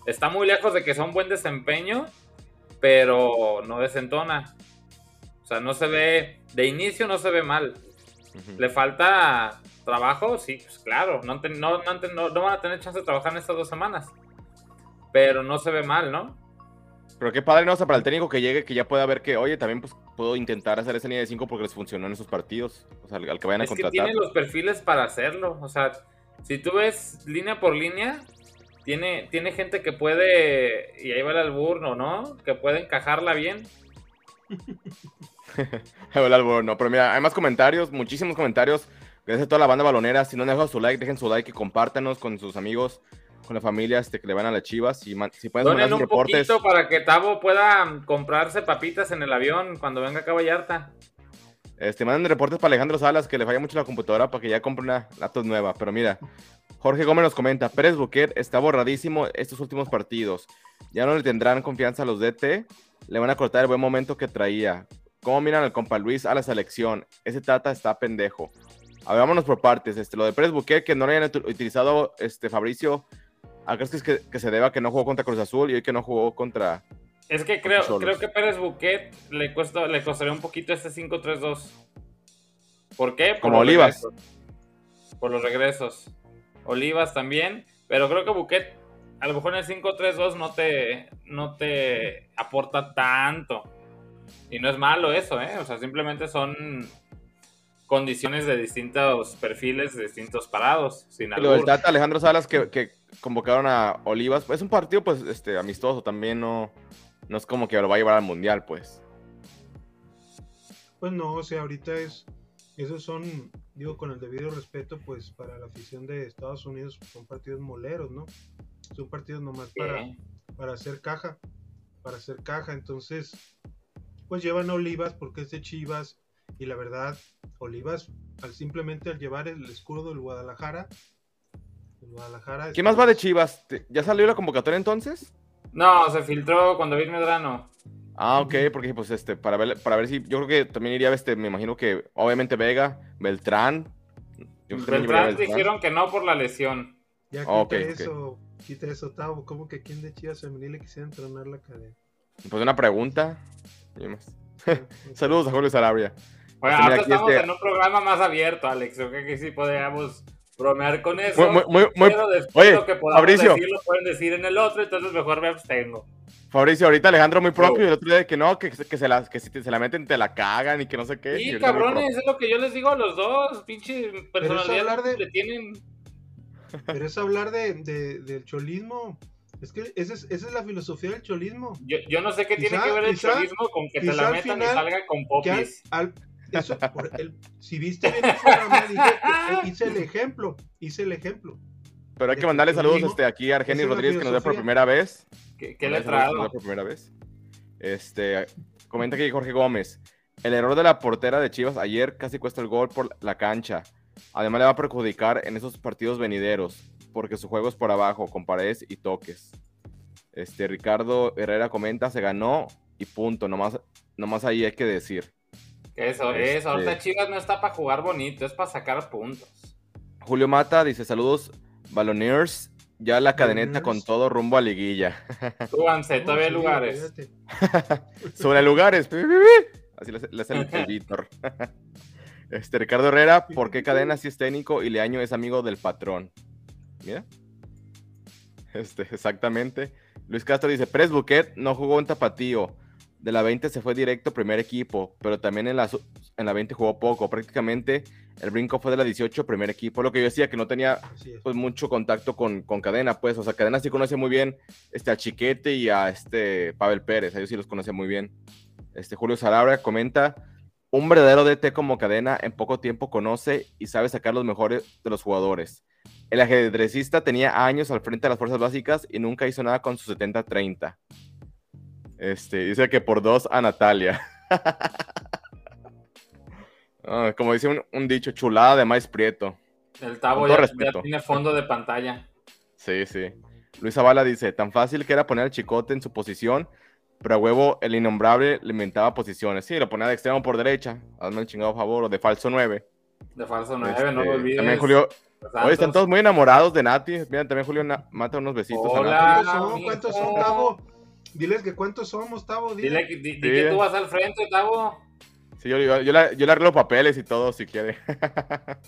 Está muy lejos de que sea un buen desempeño, pero no desentona. O sea, no se ve, de inicio no se ve mal. ¿Le falta trabajo? Sí, pues claro. No, no, no- no van a tener chance de trabajar en estas dos semanas. Pero no se ve mal, ¿no? Pero qué padre, ¿no? O sea, para el técnico que llegue, que ya pueda ver que, oye, también pues puedo intentar hacer esa línea de 5 porque les funcionó en esos partidos. O sea, al, al que vayan a Es que contratar. tiene los perfiles para hacerlo. O sea, si tú ves línea por línea, tiene, tiene gente que puede, y ahí va el alburno, ¿no? Que puede encajarla bien. El albur, no, pero mira, hay más comentarios, muchísimos comentarios. Gracias a toda la banda balonera. Si no han dejado su like, dejen su like y compártanos con sus amigos, con la familia este, que le van a las chivas. Man- si pueden Donen un reportes. poquito para que Tavo pueda comprarse papitas en el avión cuando venga acá a Vallarta. Este, manden reportes para Alejandro Salas, que le falla mucho la computadora para que ya compre una laptop nueva. Pero mira, Jorge Gómez nos comenta, Pérez Buquet está borradísimo estos últimos partidos. Ya no le tendrán confianza a los DT, le van a cortar el buen momento que traía. ¿Cómo miran al compa Luis a la selección? Ese Tata está pendejo. A ver, vámonos por partes. Este, lo de Pérez Buquet, que no lo hayan util- utilizado este, Fabricio, ¿a crees que, es que, que se deba que no jugó contra Cruz Azul y hoy que no jugó contra... Es que creo, creo que Pérez Buquet le, cuesta, le costaría un poquito este 5-3-2. ¿Por qué? Por Como Olivas. regresos. Por los regresos. Olivas también. Pero creo que Buquet, a lo mejor en el 5-3-2 no te, no te aporta tanto. Y no es malo eso, ¿eh? O sea, simplemente son condiciones de distintos perfiles, de distintos parados. Sin Lo del. Tata Alejandro Salas que, que convocaron a Olivas, es un partido pues este amistoso, también no, no es como que lo va a llevar al mundial, pues. Pues no, o sea, ahorita es, esos son, digo, con el debido respeto, pues para la afición de Estados Unidos son partidos moleros, ¿no? Son partidos nomás para, para hacer caja, para hacer caja, entonces, pues llevan a Olivas porque es de Chivas y la verdad, Olivas, al simplemente al llevar el escudo del Guadalajara, Guadalajara... ¿Quién más va de Chivas? ¿Te- ¿Ya salió la convocatoria entonces? No, se filtró con David Medrano. Ah, ok, porque pues este, para ver, para ver si, yo creo que también iría, este, me imagino que obviamente Vega, Beltrán. Yo Beltrán dijeron que no por la lesión. Ya quita Ok, ok. eso, quita eso, Tavo, ¿cómo que quién de Chivas femenil le quisiera entrenar la cadena? Pues una pregunta. y más. Saludos a Julio Sarabia. Bueno, Este, ahora estamos este- en un programa más abierto, Alex. Creo que sí podríamos bromear con eso. Muy- muy- muy- muy- pero después Oye, lo que podamos Fabricio. decir lo pueden decir en el otro, entonces mejor me abstengo. Fabricio, ahorita Alejandro muy propio, y el otro día de que no, que, que, se la, que si te- se la meten te la cagan y que no sé qué. y Sí, cabrones, es lo que yo les digo a los dos. Pinche personalidad de- le tienen. Pero es hablar de, de- del cholismo. Es que esa es, esa es la filosofía del cholismo. Yo, yo no sé qué tiene que ver el quizá- cholismo con que te la metan y salga con que al- popis. al- eso, por el- si viste bien el programa, dije- eh, hice el ejemplo, hice el ejemplo. Pero hay que mandarle saludos este, aquí a Argenis ¿Es una Rodríguez que nos ve por primera vez. ¿Qué, qué nos ve por primera vez. Este, comenta aquí Jorge Gómez. El error de la portera de Chivas ayer casi cuesta el gol por la cancha. Además le va a perjudicar en esos partidos venideros, porque su juego es por abajo, con paredes y toques. Este, Ricardo Herrera comenta, se ganó y punto. Nomás, nomás ahí hay que decir. Eso es, Este- ahorita Chivas no está para jugar bonito, es para sacar puntos. Julio Mata dice, saludos, Balloners. Ya la cadeneta con todo rumbo a liguilla. Súbanse, todavía hay lugares. Sobre lugares. Así le hace- el Víctor. Este, Ricardo Herrera, ¿por qué Cadena si es técnico y Leaño es amigo del patrón? Mira. Este, exactamente. Luis Castro dice, Pérez Buquet no jugó en Tapatío. De la 20 se fue directo primer equipo, pero también en la, en la 20 jugó poco. Prácticamente el brinco fue de la 18 primer equipo. Lo que yo decía, que no tenía pues mucho contacto con, con Cadena, pues, o sea, Cadena sí conoce muy bien este, a Chiquete y a este Pavel Pérez, ellos sí los conoce muy bien. Este Julio Sarabia comenta, un verdadero DT como Cadena en poco tiempo conoce y sabe sacar los mejores de los jugadores. El ajedrecista tenía años al frente de las fuerzas básicas y nunca hizo nada con su 70-30. Este, dice que por dos a Natalia. Ah, como dice un, un dicho, chulada de maíz prieto. El todo ya, tiene fondo de pantalla. Sí, sí. Luis Zavala dice, tan fácil que era poner al chicote en su posición, pero a huevo el innombrable le inventaba posiciones. Sí, lo ponía de extremo por derecha, hazme el chingado favor, o de falso 9. De falso 9, no lo olvides. También Julio... Oye, están todos muy enamorados de Nati. Miren, también Julio na- mata unos besitos a Hola. Nati. ¿Cuántos son? mijo. ¿Cuántos son, Tavo? Diles que cuántos somos, Tavo. Dile, Dile. que- di, que tú vas al frente, Tavo. Sí, yo, yo, yo le, yo le arreglo papeles y todo, si quiere.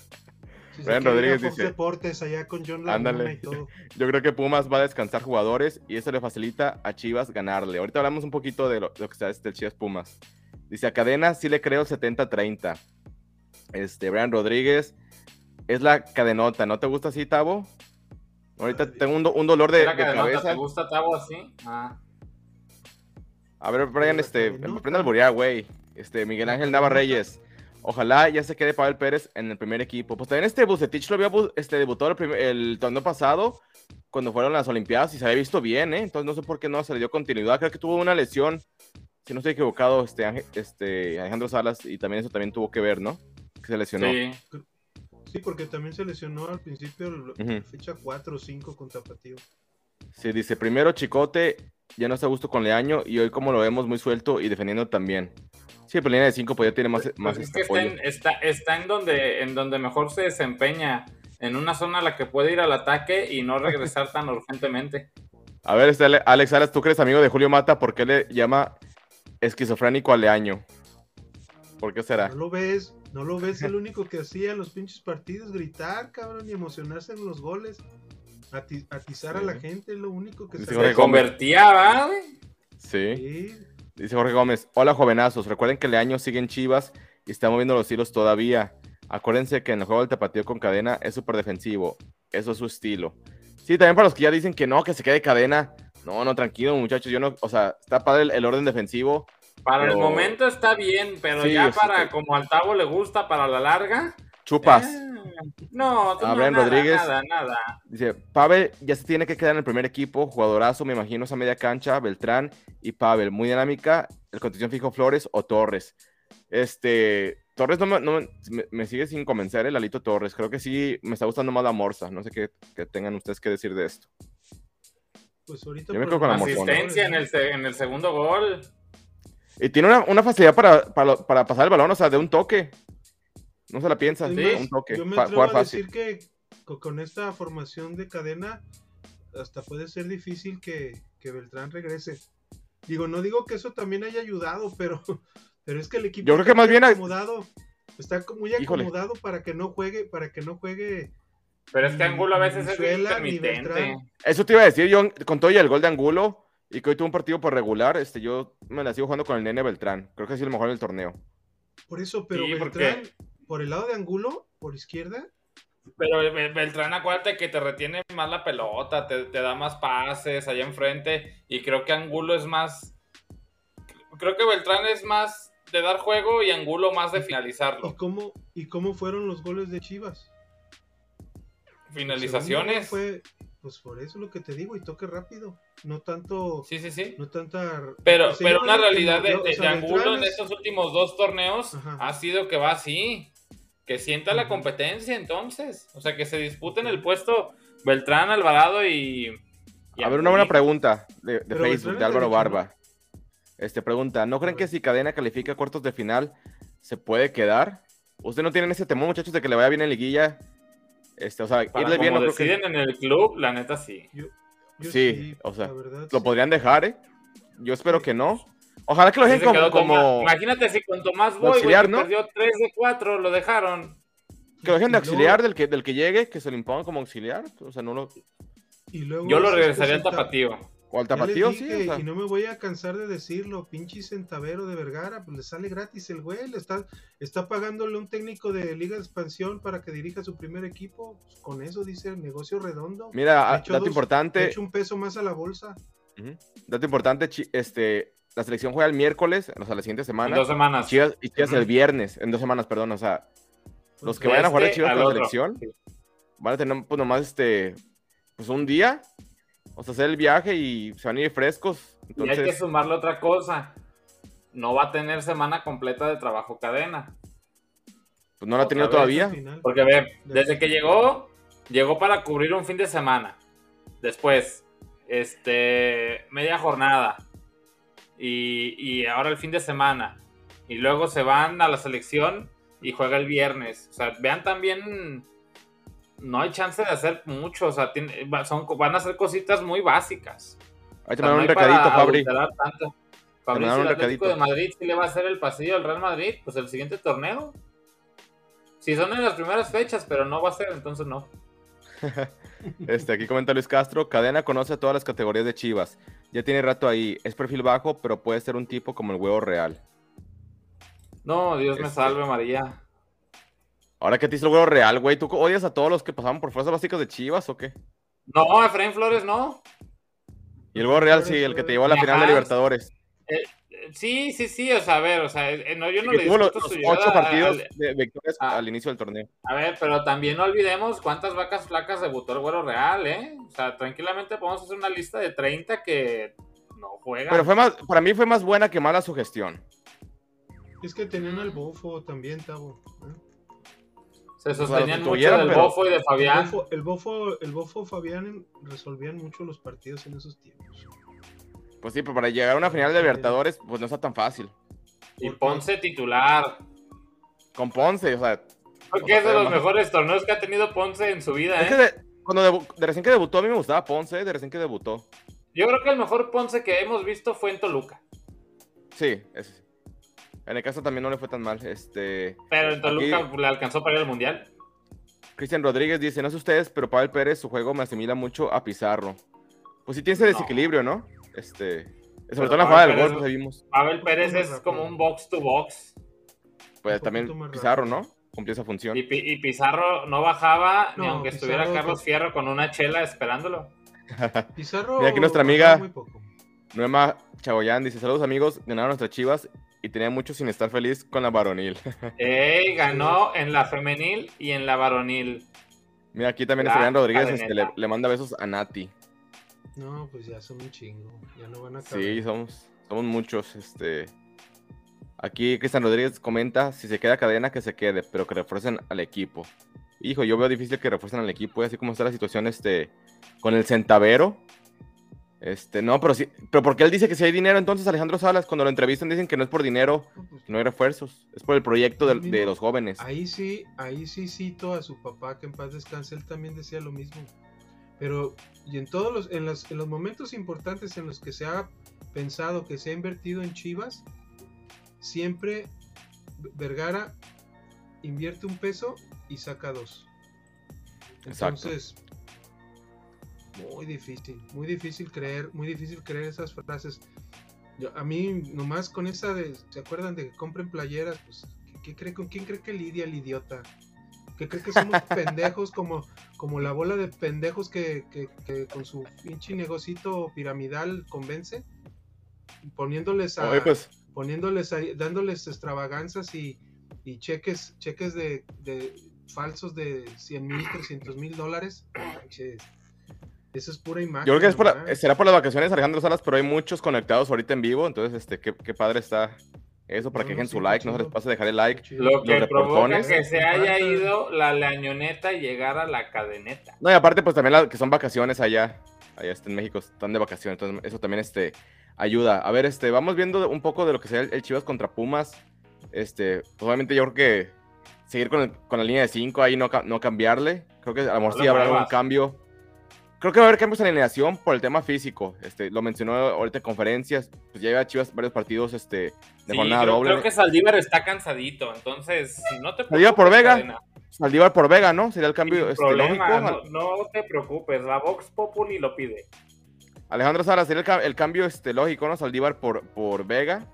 Si Brian Rodríguez dice, Deportes allá con John Ándale. y todo. Yo creo que Pumas va a descansar jugadores y eso le facilita a Chivas ganarle. Ahorita hablamos un poquito de lo, de lo que está este Chivas Pumas. Dice, a Cadena sí le creo 70-30. Este, Brian Rodríguez, es la cadenota. ¿No te gusta así, Tavo? Ahorita tengo un, do- un dolor de, de cabeza. ¿Te gusta Tavo así? Ah. A ver, Brian, La este, aprende al alburear, güey. Este, Miguel Ángel Nava cadenota. Reyes. Ojalá ya se quede Pavel Pérez en el primer equipo. Pues también este Bucetich lo había este, debutado el, primer- el torneo pasado cuando fueron las Olimpiadas y se había visto bien, ¿eh? Entonces no sé por qué no se le dio continuidad. Creo que tuvo una lesión, si no estoy equivocado, este, Ángel- este Alejandro Salas y también eso también tuvo que ver, ¿no? Que se lesionó. Sí. Sí, porque también se lesionó al principio, Ujú. fecha 4 o 5 con Tapatío. Sí, dice, primero Chicote, ya no está a gusto con Leaño y hoy como lo vemos muy suelto y defendiendo también. Sí, pero línea de 5 pues ya tiene más, más Pues es este que está apoyo. en, está, está en donde, en donde mejor se desempeña. En una zona a la que puede ir al ataque y no regresar tan urgentemente. A ver, este Ale- Alex Aras, tú eres amigo de Julio Mata, ¿por qué le llama esquizofrénico a Leaño? ¿Por qué será? No lo ves, no lo ves el único que hacía en los pinches partidos, gritar, cabrón, y emocionarse en los goles. Ati- atizar a la gente es lo único que Se convertía, ¿va? güey? Sí. Sí, Dice Jorge Gómez, hola jovenazos, recuerden que Leaño sigue en Chivas y está moviendo los hilos todavía. Acuérdense que en el juego del tapatío con cadena es súper defensivo, eso es su estilo. Sí, también para los que ya dicen que no, que se quede cadena. No, no, tranquilo muchachos, yo no, o sea, está padre el, el orden defensivo. Para el momento está bien, pero Sí, ya para que- como al Tavo le gusta para la larga. Chupas. eh, no, no, Abraham nada, Rodríguez. nada, nada. Dice, Pavel ya se tiene que quedar en el primer equipo, jugadorazo, me imagino esa media cancha, Beltrán y Pavel, muy dinámica, el contención fijo Flores o Torres. Este, Torres no me, no me- me- me sigue sin convencer el Alito Torres, creo que sí me está gustando más la Morsa, no sé qué, qué tengan ustedes que decir de esto. pues ahorita. Yo me con la. Asistencia en el, en el segundo gol. Y tiene una, una facilidad para, para pasar el balón, o sea, de un toque. No se la piensa, Es sí, más, un toque, Yo me atrevo jugar a fácil. decir que co- con esta formación de cadena hasta puede ser difícil que, que Beltrán regrese. Digo, no digo que eso también haya ayudado, pero, pero es que el equipo Yo creo que está más muy bien acomodado, está muy Híjole. acomodado para que no juegue, para que no juegue. Pero es que Angulo a veces es Brizuela ni intermitente. Eso te iba a decir, yo con todo y el gol de Angulo, y que hoy tuvo un partido por regular, este, yo me la sigo jugando con el nene Beltrán. Creo que ha sido el mejor del torneo. Por eso, pero Sí, porque- Beltrán, por el lado de Angulo, por izquierda, Pero Be- Beltrán, acuérdate que te retiene más la pelota, te, te da más pases allá enfrente. Y creo que Angulo es más. Creo que Beltrán es más de dar juego y Angulo más de ¿y finalizarlo. cómo, y cómo fueron los goles de Chivas? finalizaciones. Fue, pues por eso lo que te digo, y toque rápido. No tanto. Sí, sí, sí. No tanta. Pero, se pero una realidad de, o de- sea, de Angulo en estos últimos dos torneos Ajá. ha sido que va así. Que sienta la competencia entonces. O sea, que se disputen el puesto Beltrán, Alvarado y. y A ver, una buena pregunta de, Facebook, de Álvaro Barba. Este pregunta, ¿no creen que si Cadena califica cuartos de final, se puede quedar? ¿Ustedes no tienen ese temor, muchachos, de que le vaya bien en liguilla? Este, o sea, Para irle bien, como no creo que... deciden en el club, la neta sí. Sí, o sea, verdad, lo sí. podrían dejar, ¿eh? Yo espero que no. Ojalá que lo dejen como... Imagínate si con Tomás de Boy, güey, auxiliar, perdió 3 de 4, lo dejaron. Que lo dejen de auxiliar del que, del que llegue, que se le impongan como auxiliar. O sea, no lo... Y luego Yo lo regresaría al tapatío. O al tapatío, sí. dije, o sea. Y no me voy a cansar de decirlo, pinche centavero de Vergara, pues le sale gratis el güey, le está, está pagándole un técnico de Liga de Expansión para que dirija su primer equipo. Pues con eso dice el negocio redondo. Mira, dato dos- importante. le echó un peso más a la bolsa. Dato importante, este, la selección juega el miércoles, o sea, la siguiente semana. En dos semanas. Chivas, y Chivas Ujú. el viernes, en dos semanas, perdón, o sea, los que De vayan a jugar de este Chivas con la selección van a tener pues nomás este, pues un día, o sea, hacer el viaje y se van a ir frescos. Y hay que sumarle otra cosa. No va a tener semana completa de trabajo cadena. pues no la ha tenido todavía. Porque ve, desde que llegó, llegó para cubrir un fin de semana. Después, este, media jornada. Y, y ahora el fin de semana. Y luego se van a la selección y juega el viernes. O sea, vean también, no hay chance de hacer mucho. O sea, tiene- son, van a ser cositas muy básicas. Ahí te O sea, mandaron un recadito, Fabri. tanto. Fabri, si el Atlético de Madrid sí le va a hacer el pasillo al Real Madrid, pues el siguiente torneo. Si son en las primeras fechas, pero no va a ser, entonces no. Este, aquí comenta Luis Castro, Cadena conoce todas las categorías de Chivas. Ya tiene rato ahí, es perfil bajo, pero puede ser un tipo como el huevo real. No, Dios me Este- salve, María. Ahora que te hizo el huevo real, güey, ¿tú odias a todos los que pasaban por fuerzas básicas de Chivas o qué? No, Efraín Flores no. Y el huevo real, sí, el que te llevó a la Ajá. final de Libertadores. Eh, sí, sí, sí, o sea, a ver, o sea, eh, no, yo no le los, discuto su los ocho partidos al- de victorias Ah. al inicio del torneo. A ver, pero también no olvidemos cuántas vacas flacas debutó el Güero Real, ¿eh? O sea, tranquilamente podemos hacer una lista de 30 que no juegan. Pero fue más, para mí fue más buena que mala su gestión. Es que tenían al bofo también, Tavo. ¿eh? Se O sea, sostenían mucho del pero- Bofo y de Fabián. El bofo, el bofo, el bofo Fabián resolvían mucho los partidos en esos tiempos. Pues sí, pero para llegar a una final de Libertadores, pues no está tan fácil. Y Ponce titular. Con Ponce, o sea. Porque es de los más- mejores torneos que ha tenido Ponce en su vida, Es que ¿eh? de, cuando de recién que debutó, a mí me gustaba Ponce, de recién que debutó. Yo creo que el mejor Ponce que hemos visto fue en Toluca. Sí, ese sí. En el caso también no le fue tan mal. Este. Pero en aquí Toluca le alcanzó para ir al Mundial. Cristian Rodríguez dice: No sé ustedes, pero Pavel Pérez, su juego me asimila mucho a Pizarro. Pues sí tiene ese desequilibrio, ¿no? Este. Sobre todo en la jugada del gol, pues vimos. Pavel Pérez es como un box to box. Pues también Pizarro, ¿no? Cumplió esa función. Y, Pi- y Pizarro no bajaba ni aunque Pizarro estuviera Carlos fue- Fierro con una chela esperándolo. Pizarro. Mira, aquí nuestra amiga muy poco. Noema Chagoyán dice: Saludos amigos, ganaron nuestras chivas y tenía mucho sin estar feliz con la varonil. Ey, ganó en la femenil y en la varonil. Mira, aquí también Esteban Rodríguez este, le, le manda besos a Nati. No, pues ya son un chingo. Ya no van a acabar. Sí, somos, somos muchos. Este. Aquí Cristian Rodríguez comenta: si se queda cadena, que se quede, pero que refuercen al equipo. Hijo, yo veo difícil que refuercen al equipo, y así como está la situación este, con el centavero. Este, no, pero sí, pero porque él dice que si hay dinero, entonces Alejandro Salas, cuando lo entrevistan, dicen que no es por dinero, no hay refuerzos, es por el proyecto de, de los jóvenes. Ahí sí, ahí sí cito a su papá que en paz descanse, él también decía lo mismo. Pero, y en todos los, en los, en los momentos importantes en los que se ha pensado que se ha invertido en Chivas, siempre Vergara invierte un peso y saca dos. Exacto. Entonces, muy difícil, muy difícil creer, muy difícil creer esas frases. Yo- a mí, nomás con esa de, ¿se acuerdan de que compren playeras? Pues, ¿qué, qué cree, ¿con quién cree que lidia el idiota? ¿Qué cree que somos pendejos como, como la bola de pendejos que, que- que con su pinche negocito piramidal convence? Poniéndoles a, Oye, pues. poniéndoles ahí- dándoles extravaganzas y, y cheques, cheques de, de falsos de 100 mil, 300 mil dólares. Eso es pura imagen. Yo creo que es por será por las vacaciones Alejandro Salas, pero hay muchos conectados ahorita en vivo, entonces este, qué, qué padre está eso para que dejen sí, su like, no se les pase dejar el like. Lo los que provoca reportones. que se haya ido la lañoneta y llegar a la cadeneta. No, y aparte, pues también la- que son vacaciones allá. Allá está en México, están de vacaciones. Entonces, eso también este, ayuda. A ver, este, vamos viendo un poco de lo que sería el, el Chivas contra Pumas. Este, pues, obviamente yo creo que seguir con, el- con la línea de 5 ahí, no, no cambiarle. Creo que a lo mejor sí habrá algún cambio. Creo que va a haber cambios en la alineación por el tema físico. Este, lo mencionó ahorita en conferencias. Pues ya lleva Chivas varios partidos este, de Sí, jornada creo, doble. creo que Saldívar está cansadito, entonces no te Saldívar por Vega. Cadena. Saldívar por Vega, ¿no? Sería el cambio este, problema, lógico. no, no te preocupes, la Vox Populi lo pide. Alejandro Sara, sería el cambio este, lógico, ¿no? Saldívar por, por Vega.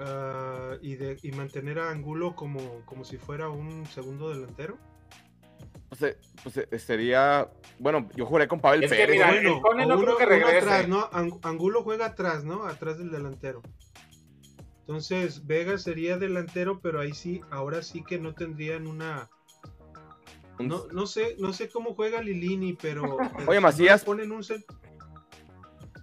Ah, y, de, y mantener a Angulo como, como si fuera un segundo delantero. Pues, eh, pues, eh, sería. Bueno, yo juré con Pavel Es que Pérez. mira, güey. el Cone no creo que regrese. atrás, ¿no? Ang- Angulo juega atrás, ¿no? Atrás del delantero. Entonces, Vega sería delantero, pero ahí sí, ahora sí que no tendrían una. Un- No, no sé, no sé cómo juega Lilini, pero. pero Oye, Macías. ponen un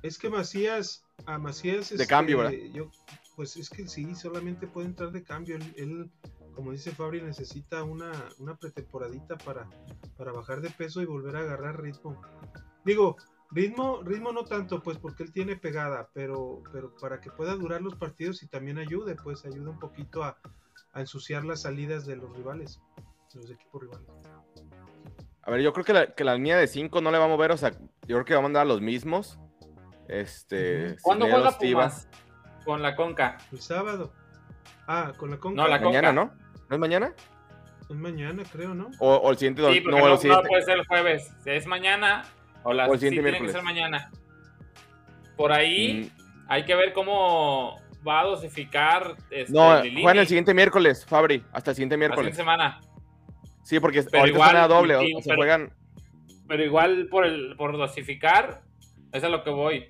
Es que Macías, a Macías. De cambio, ¿verdad? yo- pues es que sí, solamente puede entrar de cambio. Él, él, como dice Fabri, necesita una, una pretemporadita para, para bajar de peso y volver a agarrar ritmo. Digo, ritmo, ritmo no tanto, pues porque él tiene pegada, pero, pero para que pueda durar los partidos y también ayude, pues ayuda un poquito a, a ensuciar las salidas de los rivales, de los equipos rivales. A ver, yo creo que la, que la línea de 5 no le va a mover, o sea, yo creo que va a mandar a los mismos. Este. ¿Cuándo juega. Pumas? Con la Conca. El sábado. Ah, con la Conca. No, la Conca. Mañana, ¿no? ¿No es mañana? Es mañana, creo, ¿no? O, o el siguiente. Sí, no, porque no, el siguiente. no puede ser el jueves. Es mañana o la O el sí, siguiente tiene que ser mañana. Por ahí Mm, hay que ver cómo va a dosificar este, no, Lilini juegan el siguiente miércoles, Fabri. Hasta el siguiente miércoles. siguiente semana. Sí, porque Pero ahorita igual, es doble. o, se pero- juegan. Pero igual por el por dosificar, eso es lo que voy.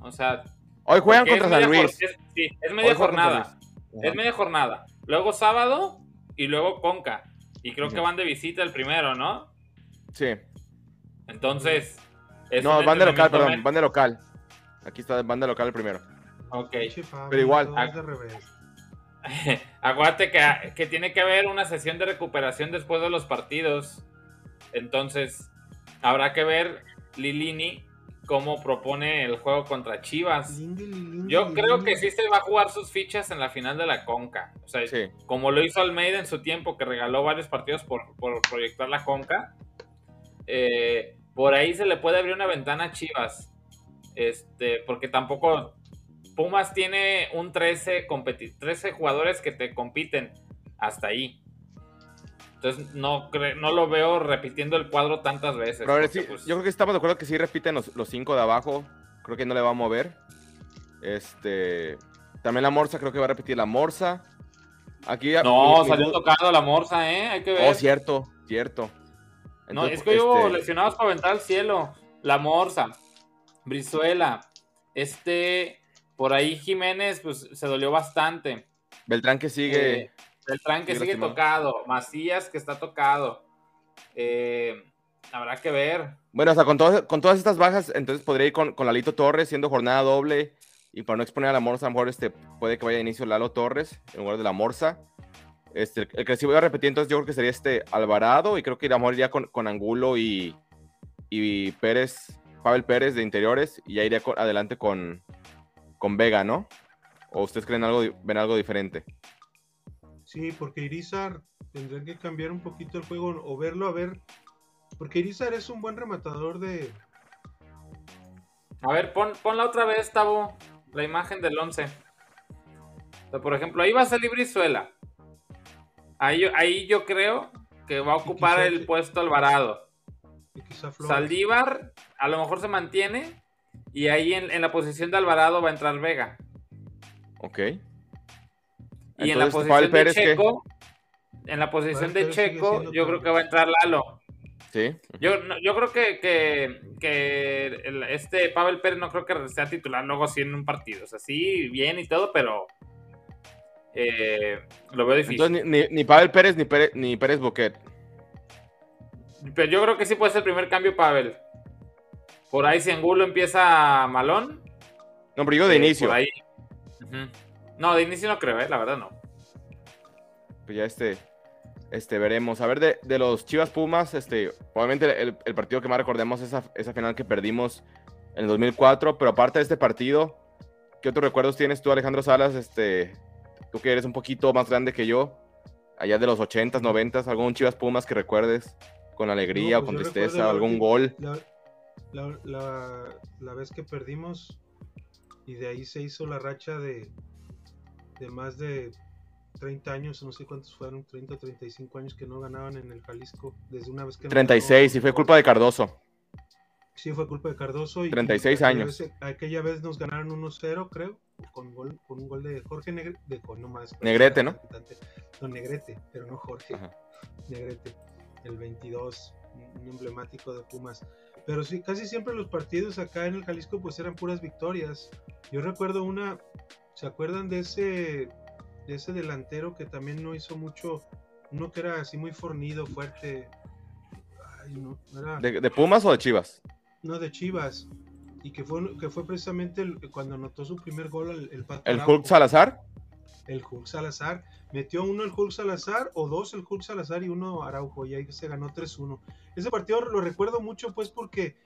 O sea, Hoy juegan contra San Luis. jor- es- sí, es media jornada. Es media jornada. Luego sábado y luego Conca. Y creo que van de visita el primero, ¿no? Sí. Entonces. es No, van de local, perdón. Van de local. Aquí está, van de local el primero. Ok. Pero igual. de revés. Acuérdate que, que tiene que haber una sesión de recuperación después de los partidos. Entonces, habrá que ver Lilini cómo propone el juego contra Chivas. Yo creo que sí se va a jugar sus fichas en la final de la Conca. O sea, Sí. como lo hizo Almeida en su tiempo, que regaló varios partidos por, por proyectar la Conca. eh, por ahí se le puede abrir una ventana a Chivas. Este, porque tampoco Pumas tiene un 13, competi- 13 jugadores que te compiten hasta ahí. Entonces no, no lo veo repitiendo el cuadro tantas veces. Pero sí, pues, yo creo que estamos de acuerdo que sí repiten los, los cinco de abajo. Creo que no le va a mover. Este. También la Morsa, creo que va a repetir la Morsa. Aquí. no, salió tocado la morsa, ¿eh? Hay que ver. Oh, cierto, cierto. No, Entonces, es que hubo este, lesionados para aventar al cielo. La Morsa, Brizuela, este, por ahí Jiménez, pues se dolió bastante. Beltrán que sigue. Eh, Beltrán que sigue tocado. Macías que está tocado. Eh, habrá que ver. Bueno, o sea, con, todas- con todas estas bajas, entonces podría ir con, con Lalito Torres siendo jornada doble. Y para no exponer a la Morsa, a lo mejor este, puede que vaya de inicio Lalo Torres en lugar de la Morsa. Este, el que sí voy a repetir, entonces yo creo que sería este Alvarado. Y creo que a lo mejor iría con, con Angulo y, y Pérez, Pavel Pérez de interiores. Y ya iría con- adelante con, con Vega, ¿no? ¿O ustedes creen algo, ven algo diferente? Sí, porque Irizar tendría que cambiar un poquito el juego o verlo a ver. Porque Irizar es un buen rematador de. A ver, pon, ponla otra vez, Tabo, la imagen del 11. O sea, por ejemplo, ahí va a salir Brizuela. Ahí, yo- ahí yo creo que va a ocupar quizá el que- puesto Alvarado. Saldívar a lo mejor se mantiene y ahí en, en la posición de Alvarado va a entrar Vega. Ok. Y en la posición Pavel de. Checo, en la posición Pavel de Checo, yo creo que va a entrar Lalo. Sí. Yo, no- yo creo que, que, que el- este Pavel Pérez no creo que sea titular luego así en un partido. O sea, sí, bien y todo, pero eh, lo veo difícil. Entonces, ni, ni, ni Pavel Pérez ni Pérez, ni Pérez Boquet. Pero yo creo que sí puede ser el primer cambio, Pavel. Por ahí, si Angulo empieza malón. No, pero yo de eh, inicio. por ahí. Ujú. No, de inicio no creo, eh, la verdad no. Pues ya este, este veremos. A ver, de, de los Chivas Pumas, este, obviamente el, el partido que más recordemos es esa, esa final que perdimos en el 2004, pero aparte de este partido, ¿qué otros recuerdos tienes tú, Alejandro Salas? Este, tú que eres un poquito más grande que yo, allá de los 80s, 90s, algún Chivas Pumas que recuerdes con alegría No, o con pues yo tristeza, algún gol. La, la- la- la vez que perdimos y de ahí se hizo la racha de, de más de 30 años, no sé cuántos fueron, 30 o 35 años que no ganaban en el Jalisco desde una vez que nos 36, y fue culpa de Cardoso. ganó- sí, fue culpa de Cardoso. Y 36 aquella años. vez- aquella vez nos ganaron 1-0, creo, con, gol, con un gol de Jorge Negrete, de, no más, Negrete, ¿no? No, Negrete, pero no Jorge. Negrete, el 22, un emblemático de Pumas. Pero sí, casi siempre los partidos acá en el Jalisco pues eran puras victorias. Yo recuerdo una, ¿se acuerdan de ese, de ese delantero que también no hizo mucho, uno que era así muy fornido, fuerte? Ay, no, era, ¿De, de Pumas o de Chivas? no, de Chivas. Y que fue, que fue precisamente el- cuando anotó su primer gol el, el ¿El Hulk Salazar? el Hulk Salazar. Metió uno el Hulk Salazar o dos el Hulk Salazar y uno Araujo y ahí se ganó 3-1. Ese partido lo recuerdo mucho pues porque,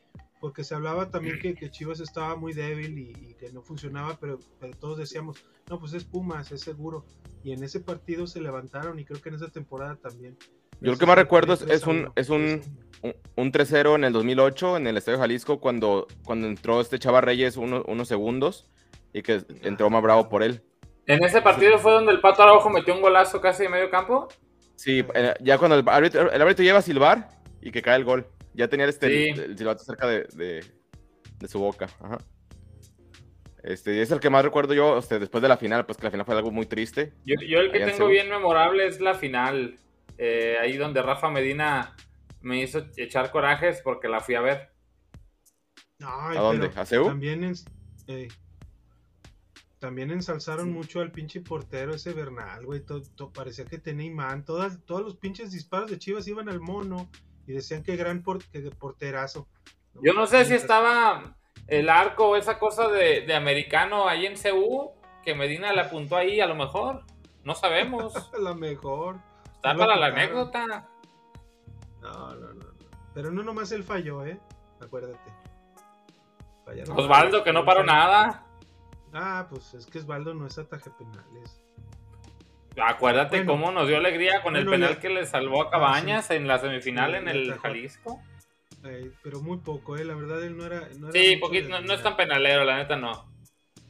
porque se hablaba también que, que Chivas estaba muy débil y, y que no funcionaba, pero, pero todos decíamos, no, pues es Pumas, es seguro. Y en ese partido se levantaron y creo que en esa temporada también. Yo lo que más recuerdo es, 3 es a un, 1. es un, un, un 3-0 en el 2008 en el Estadio Jalisco cuando, cuando entró este Chava Reyes uno- unos segundos y que entró más bravo por él. En ese partido fue donde el Pato Araujo metió un golazo casi de medio campo. Sí, eh, ya cuando el árbitro, el árbitro lleva a silbar y que cae el gol. Ya tenía este, Sí. el, el silbato cerca de, de- de su boca. Ajá. Este, y es el que más recuerdo yo después de la final, pues que la final fue algo muy triste. Yo, yo el que Allá tengo Seúl. bien memorable es la final. eh, ahí donde Rafa Medina me hizo echar corajes porque la fui a ver. Ay, ¿A dónde? ¿A Seúl? También, ey. también ensalzaron mucho al pinche portero ese Bernal, güey. to- to- parecía que tenía imán. Todas, todos los pinches disparos de Chivas iban al mono y decían que gran por- que porterazo. Yo no sé si estaba el arco o esa cosa de, de americano ahí en CU que Medina le apuntó ahí, a lo mejor. No sabemos. La mejor. Está No lo para la anécdota. No, no, no. Pero no nomás él falló, ¿eh? Acuérdate. Fallaron Osvaldo, que no paró nada. Ah, pues es que Osvaldo no es ataje penales. Acuérdate Bueno. cómo nos dio alegría con el penal ya- que le salvó a Ah, Cabañas sí. en la semifinal Sí, en el. Jalisco. Eh, pero muy poco, ¿eh? La verdad, él no era. No era Sí, poquito, no, no es tan penalero, la neta no.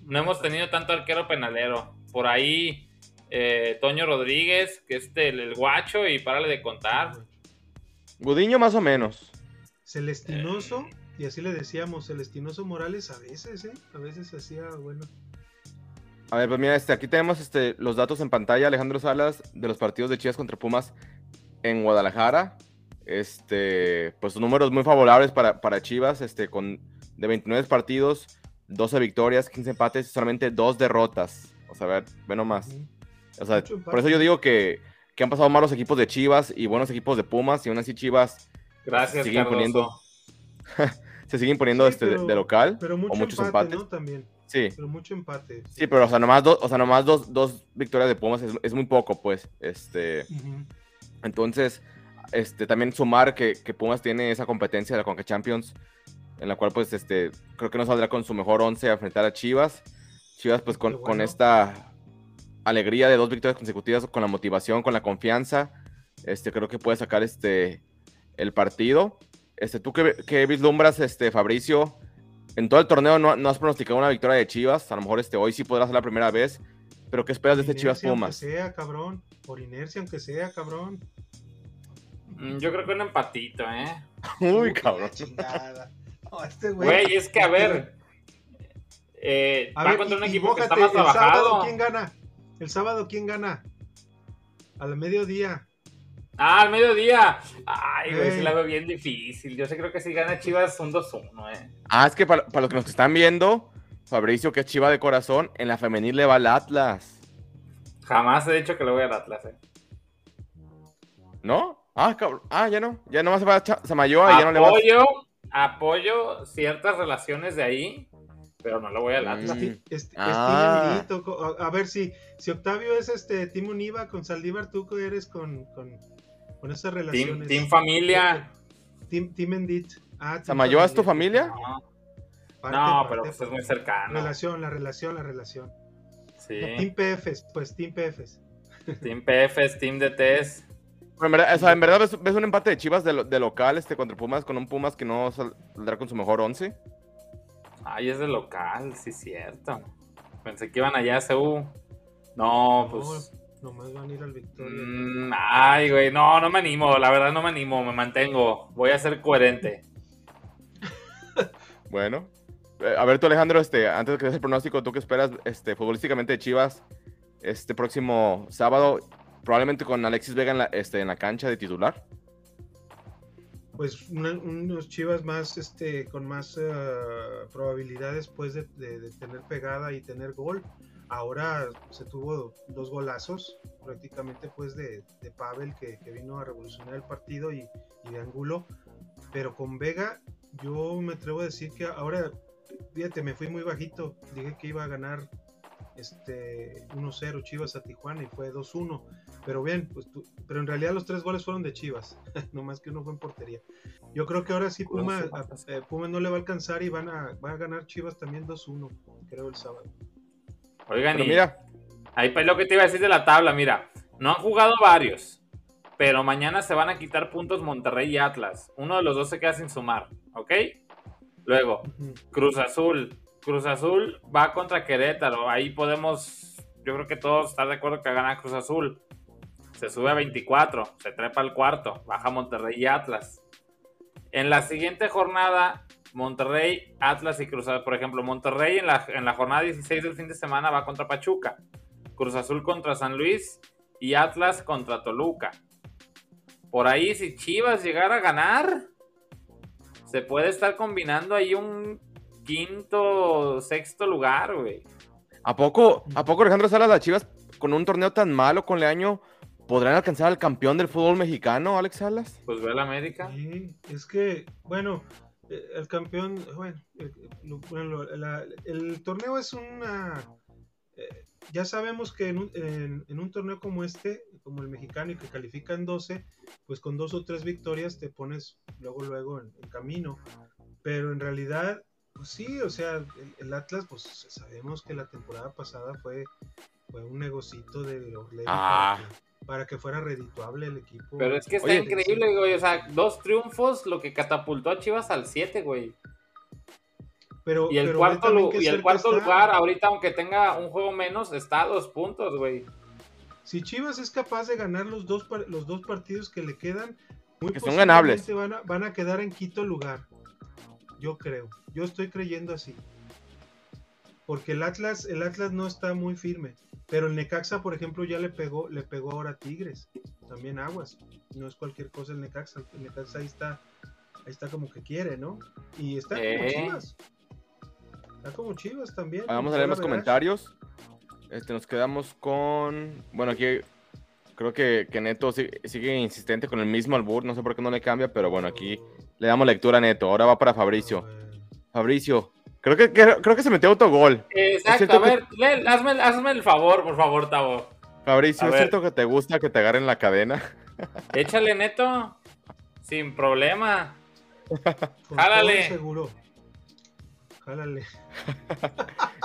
No hemos tenido tanto arquero penalero. Por ahí, eh, Toño Rodríguez, que es el, el guacho, y párale de contar. Gudiño más o menos. Celestinoso, y así le decíamos, Celestinoso Morales a veces, ¿eh? A veces hacía, bueno. A ver, pues mira, este, aquí tenemos este, los datos en pantalla, Alejandro Salas, de los partidos de Chivas contra Pumas en Guadalajara. Este, pues números muy favorables para, para Chivas, este, con de 29 partidos, 12 victorias, 15 empates, solamente dos derrotas. O sea, a ver, ve nomás. O sea, por eso yo digo que, que han pasado malos equipos de Chivas y buenos equipos de Pumas, y aún así Chivas Gracias, se siguen poniendo, se siguen poniendo Sí, este, de- pero- de local, Pero mucho o muchos empate, empates. ¿no? También. Sí. Pero mucho empate. Sí, pero o sea, nomás, dos, o sea, nomás dos, dos victorias de Pumas es, es muy poco, pues. Este, entonces, este, también sumar que, que Pumas tiene esa competencia de la Conca Champions, en la cual, pues, este, creo que no saldrá con su mejor once a enfrentar a Chivas. Chivas, pues, con, con esta alegría de dos victorias consecutivas, con la motivación, con la confianza, este, creo que puede sacar este, el partido. Este, ¿Tú qué, qué vislumbras, este, Fabricio? En todo el torneo no, no has pronosticado una victoria de Chivas. A lo mejor este, hoy sí podrá ser la primera vez. Pero ¿qué esperas de este Chivas Pumas? Aunque sea, cabrón. Por inercia, aunque sea, cabrón. Mm, Yo creo que un empatito, ¿eh? Uy, cabrón. No, este güey. Güey, es que a ver. eh, A va ver, contra un equipo que está más el sábado, trabajado. ¿quién gana? El sábado, ¿quién gana? Al mediodía. Ah, al mediodía. Ay, güey, sí la veo bien difícil. Yo sí creo que si gana Chivas un 2-1, ¿eh? Ah, es que para, para los que nos están viendo, Fabricio, que es Chiva de corazón, en la femenil le va al Atlas. Jamás he dicho que le voy al Atlas, eh. ¿No? Ah, cabrón. Ah, ya no. Ya nomás se va a Samayoa y ya no le va Apoyo, apoyo ciertas relaciones de ahí, pero no le voy al Atlas. Mm. Ah. a, a ver si, si Octavio es este Timo Niva con Saldívar, tú que eres con, con, con esas Team, relaciones. team familia. Team, team Endit. Ah, ¿Samayoa es tu familia? No, Parte, no, parte, pero pues es muy cercano. Relación, la relación, la relación. Sí. Team PFs, pues Team PFs. Team PFs, Team DTs. Pero en verdad, o sea, en verdad ves, ves un empate de Chivas de local este, contra Pumas con un Pumas que no saldrá con su mejor once. Ay, es de local, sí, cierto. Pensé que iban allá a CU. No, pues. Nomás van a ir al Victoria. mm, ay, güey, no, no me animo, la verdad no me animo, me mantengo. Voy a ser coherente. Bueno. Eh, a ver tú, Alejandro, este, antes de que des el pronóstico, ¿tú qué esperas este, futbolísticamente de Chivas este próximo sábado? Probablemente con Alexis Vega en la, este, en la cancha de titular. Pues una- unos Chivas más, este, con más eh, probabilidades, pues, de, de- de tener pegada y tener gol. Ahora se tuvo dos golazos, prácticamente, pues, de, de Pavel, que, que vino a revolucionar el partido, y, y de Angulo. Pero con Vega, yo me atrevo a decir que ahora, fíjate, me fui muy bajito. Dije que iba a ganar este 1-0 Chivas a Tijuana y fue 2-1. Pero bien, pues tú- pero en realidad los tres goles fueron de Chivas, no más que uno fue en portería. Yo creo que ahora sí Puma, a- eh, Puma no le va a alcanzar y van a, va a ganar Chivas también 2-1, creo el sábado. Oigan, y mira. ahí pues lo que te iba a decir de la tabla, mira, no han jugado varios, pero mañana se van a quitar puntos Monterrey y Atlas. Uno de los dos se queda sin sumar, ¿ok? Luego, Cruz Azul. Cruz Azul va contra Querétaro. Ahí podemos, yo creo que todos estar de acuerdo que gana Cruz Azul. Se sube a 24, se trepa al cuarto, baja Monterrey y Atlas. En la siguiente jornada, Monterrey, Atlas y Cruz Azul. Por ejemplo, Monterrey en la, en la jornada 16 del fin de semana va contra Pachuca. Cruz Azul contra San Luis y Atlas contra Toluca. Por ahí, si Chivas llegara a ganar, se puede estar combinando ahí un quinto, sexto lugar, güey. ¿A poco, ¿A poco Alejandro Salas, las Chivas, con un torneo tan malo con Leaño, podrán alcanzar al campeón del fútbol mexicano, Alex Salas? Pues ve a la América. Sí, es que, bueno, el campeón, bueno, lo- la- el torneo es una... eh, ya sabemos que en un, en- en un torneo como este, como el mexicano, y que califican 12, pues con dos o tres victorias te pones luego, luego en, en camino. Pero en realidad, pues sí, o sea, el, el Atlas, pues sabemos que la temporada pasada fue, fue un negocito de Orlegui Ah. Para que fuera redituable el equipo. Pero es que está Oye, increíble, güey. O sea, dos triunfos, lo que catapultó a Chivas al 7, güey. Pero, Y el pero cuarto, y el lugar, ahorita, aunque tenga un juego menos, está a dos puntos, güey. Si Chivas es capaz de ganar los dos, los dos partidos que le quedan, muy Que son ganables. posiblemente Van a, van a quedar en quinto lugar. Yo creo. Yo estoy creyendo así. Porque el Atlas, el Atlas no está muy firme. Pero el Necaxa, por ejemplo, ya le pegó, le pegó ahora a Tigres. También aguas. No es cualquier cosa el Necaxa. El Necaxa ahí está, ahí está como que quiere, ¿no? Y está como Eh. Chivas. Está como Chivas también. Vamos a leer los verás. comentarios. Este, nos quedamos con. Bueno, aquí creo que, que Neto sigue, sigue insistente con el mismo albur. No sé por qué no le cambia, pero bueno, aquí le damos lectura a Neto. Ahora va para Fabricio. Fabricio, creo que, que- creo que se metió autogol. ¿Es Exacto, a que- ver, lee- hazme, hazme el favor, por favor, Tavo. Fabricio, A ¿es ver. cierto que te gusta que te agarren la cadena? Échale neto. Sin problema. Con Jálale. seguro. Jálale.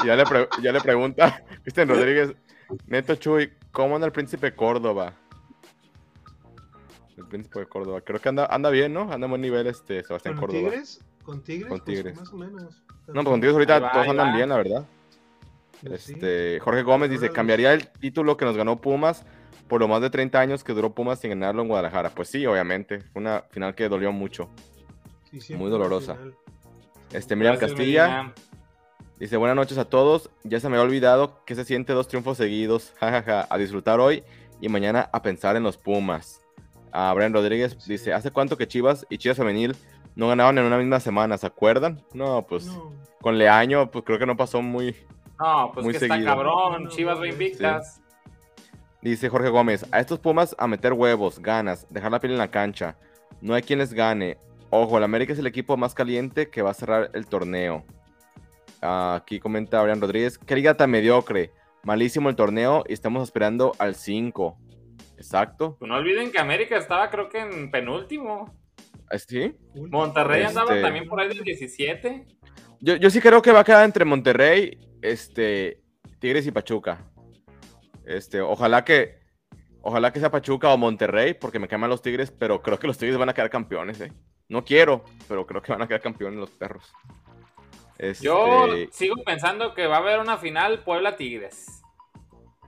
Y ya le, ya le pregunta Cristian Rodríguez, Neto Chuy, ¿cómo anda el príncipe Córdoba? El príncipe de Córdoba, creo que anda, anda bien, ¿no? Anda a buen nivel este Sebastián ¿Con Córdoba. Tigres? ¿Con Tigres? Con Pues, Tigres. más o menos. No, pues con Tigres ahorita va, todos andan va. bien, la verdad. Pues sí. Este, Jorge Gómez dice, ¿cambiaría el título que nos ganó Pumas por lo más de 30 años que duró Pumas sin ganarlo en Guadalajara? Pues sí, obviamente. Fue una final que dolió mucho. Sí, Muy dolorosa. Este, Miriam Gracias, Castilla dice, buenas noches a todos. Ya se me ha olvidado que se siente dos triunfos seguidos. Jajaja, a disfrutar hoy y mañana a pensar en los Pumas. A Brian Rodríguez dice, ¿hace cuánto que Chivas y Chivas Femenil no ganaban en una misma semana? ¿Se acuerdan? No, pues No. con Leaño, pues creo que no pasó muy... No, pues Muy que está seguido. cabrón. No, no, Chivas no, va sí. invictas. Dice Jorge Gómez, a estos Pumas a meter huevos, ganas, dejar la piel en la cancha. No hay quien les gane. Ojo, el América es el equipo más caliente que va a cerrar el torneo. Aquí comenta Abraham Rodríguez, qué liga tan mediocre. Malísimo el torneo y estamos esperando al 5. Exacto. Pues no olviden que América estaba creo que en penúltimo. ¿Ah, ¿Sí? Monterrey andaba Este- también por ahí del 17. Yo, yo sí creo que va a quedar entre Monterrey, este, Tigres y Pachuca. Este, ojalá que, ojalá que sea Pachuca o Monterrey, porque me queman los Tigres, pero creo que los Tigres van a quedar campeones, eh. No quiero, pero creo que van a quedar campeones los perros. Este, Yo sigo pensando que va a haber una final Puebla-Tigres.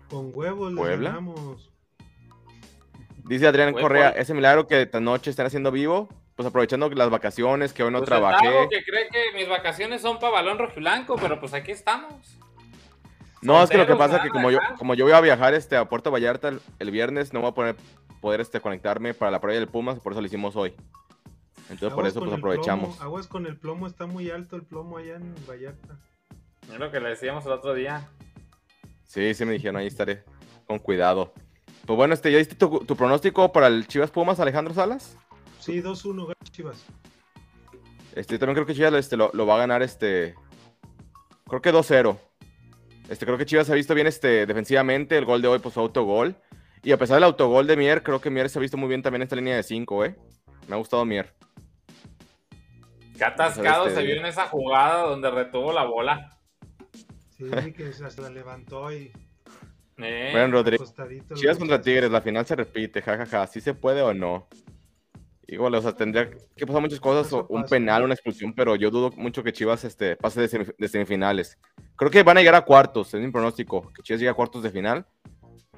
Con huevos ¿Puebla? ganamos. Dice Adrián Correa, ese milagro que esta noche están haciendo vivo, pues aprovechando las vacaciones, que hoy no Pues trabajé. el Tavo que cree que mis vacaciones son para balón rojiblanco, pero pues aquí estamos. No, es que lo que pasa es que como yo, como yo voy a viajar este, a Puerto Vallarta el, el viernes, no voy a poder, poder este, conectarme para la prueba del Pumas, por eso lo hicimos hoy. Entonces por eso pues plomo, aprovechamos. aguas con el plomo, está muy alto el plomo allá en Vallarta. Es lo que le decíamos el otro día. Sí, sí me dijeron, ahí estaré con cuidado. Pues bueno, este, ¿ya diste tu, tu pronóstico para el Chivas Pumas, Alejandro Salas? Sí, 2-1, gana Chivas. Este, también creo que Chivas este, lo, lo va a ganar, este, creo que 2-0. Este, creo que Chivas se ha visto bien este, defensivamente, el gol de hoy pues fue autogol. Y a pesar del autogol de Mier, creo que Mier se ha visto muy bien también en esta línea de 5, ¿eh? Me ha gustado Mier. Qué atascado Este- se vio en esa jugada donde retuvo la bola. Sí, que se la levantó y Eh, Brian Rodríguez. Chivas contra. Tigres, la final se repite, jajaja. ¿Sí se puede o no? Igual, o sea, tendría que pasar muchas cosas, o un penal, una expulsión, pero yo dudo mucho que Chivas este, pase de, semif- de semifinales. Creo que van a llegar a cuartos, es mi pronóstico, que Chivas llegue a cuartos de final,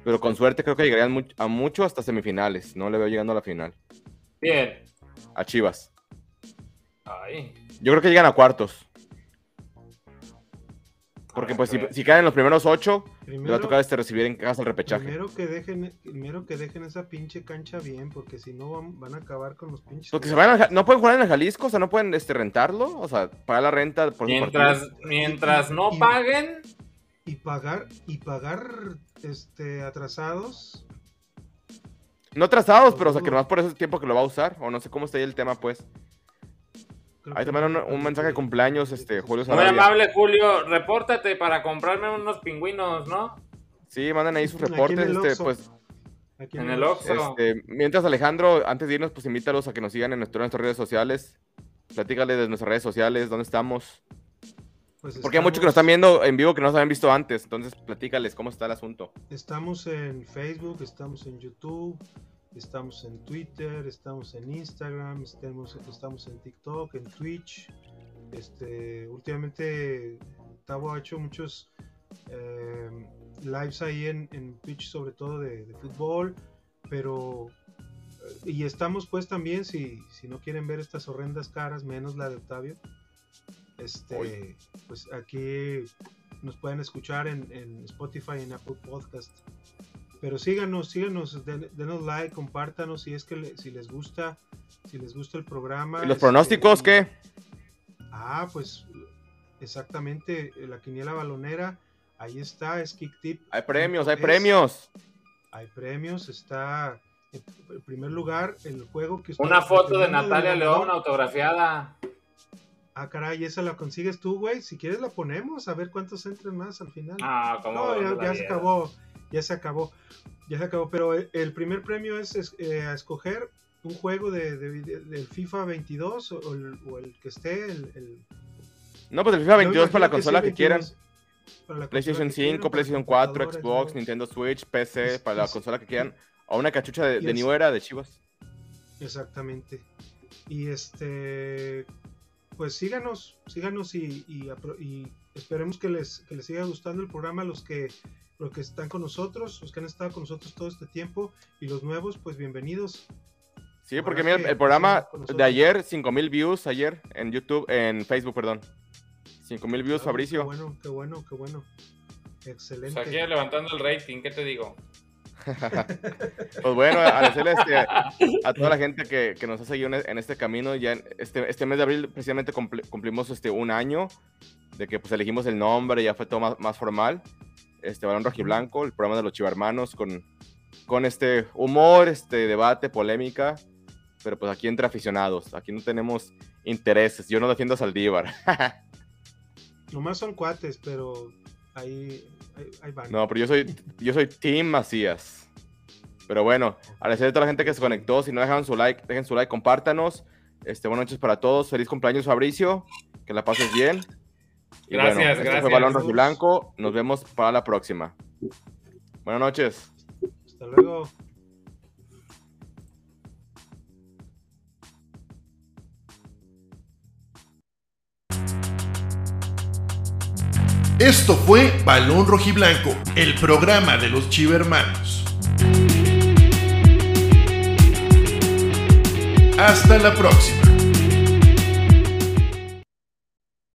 pero con suerte creo que llegarían much- a mucho hasta semifinales. No le veo llegando a la final. Bien. A Chivas. Ay. Yo creo que llegan a cuartos. Porque Ah, pues si, si caen en los primeros ocho, le va Primero- a tocar este recibir en casa el repechaje. Primero que dejen, primero que dejen esa pinche cancha bien, porque si no van, van a acabar con los pinches. Porque se van a no pueden jugar en el Jalisco, o sea, no pueden este, rentarlo, o sea, pagar la renta por Mientras, mientras no Y- paguen, y pagar y pagar este atrasados. No trazados, pero o sea, que nomás por ese tiempo que lo va a usar, o no sé cómo está ahí el tema, pues. Creo Ahí te mandan un, un mensaje de cumpleaños, este, Julio muy Sarabia. amable Julio, repórtate para comprarme unos pingüinos, ¿no? Sí, manden ahí sus Aquí en reportes, este, pues. Aquí En el Oxxo. Este, mientras Alejandro, antes de irnos, pues invítalos a que nos sigan en nuestro- nuestras redes sociales. Platícales de nuestras redes sociales, dónde estamos. Pues Porque hay muchos que nos están viendo en vivo que no nos habían visto antes. Entonces, platícales cómo está el asunto. Estamos en Facebook, estamos en YouTube, estamos en Twitter, estamos en Instagram, estamos, estamos en TikTok, en Twitch. Este, últimamente Tavo ha hecho muchos eh, lives ahí en, en Twitch, sobre todo de, de fútbol, pero eh, y estamos pues también, si, si no quieren ver estas horrendas caras, menos la de Octavio, este, pues aquí nos pueden escuchar en, en Spotify, en Apple Podcast. Pero síganos, síganos, den- denos like, compártanos si es que le- si les gusta, si les gusta el programa. ¿Y los este, pronósticos qué? Ah, pues exactamente, la quiniela balonera, ahí está, es Kick Tip. Hay premios, hay premios. Hay premios, está en en primer lugar el juego que Una foto de Natalia León autografiada. Ah, caray, esa la consigues tú, güey. Si quieres la ponemos, a ver cuántos entran más al final. Ah, cómo No, ya, ya se acabó, ya se acabó, ya se acabó. Pero el, el primer premio es, es, eh, a escoger un juego de, de FIFA 22 o el, o el que esté. El, el- No, pues el FIFA Yo 22 para la imagino que sí, consola que 22, quieran. para la consola PlayStation que 5, quieran, para PlayStation 4, computadoras, Xbox. Nintendo Switch, PC, Es- para la es- consola que quieran. O una cachucha de, de es- New Era de Chivas. Exactamente. Y este, pues síganos, síganos y, y, apro- y esperemos que les, que les siga gustando el programa los que, los que están con nosotros, los que han estado con nosotros todo este tiempo y los nuevos, pues bienvenidos. Sí, porque mira, que el programa de ayer, 5000 views ayer en YouTube, en Facebook, perdón. 5000 views, Ah, Fabricio. Qué bueno, qué bueno, qué bueno. Excelente. aquí levantando el rating, ¿qué te digo? Pues bueno, agradecerle este, a toda la gente que, que nos ha seguido en, en este camino. Ya en este, este mes de abril precisamente cumpli- cumplimos este, un año de que pues elegimos el nombre, ya fue todo más, más formal. Este Balón Rojiblanco, el programa de los Chivarmanos con, con este humor, este debate, polémica, pero pues aquí entre aficionados, aquí no tenemos intereses, yo no defiendo a Saldívar. Nomás son cuates, pero ahí, ahí, ahí van. No, pero yo soy, yo soy Team Macías. Pero bueno, agradecer a toda la gente que se conectó. Si no dejaron su like, dejen su like, compártanos. Este, buenas noches para todos. Feliz cumpleaños, Fabricio. Que la pases bien. Gracias, bueno, este gracias. fue Balón Rojo y Blanco. Nos vemos para la próxima. Buenas noches. Hasta luego. Esto fue Balón Rojiblanco, el programa de los Chivermanos. Hasta la próxima.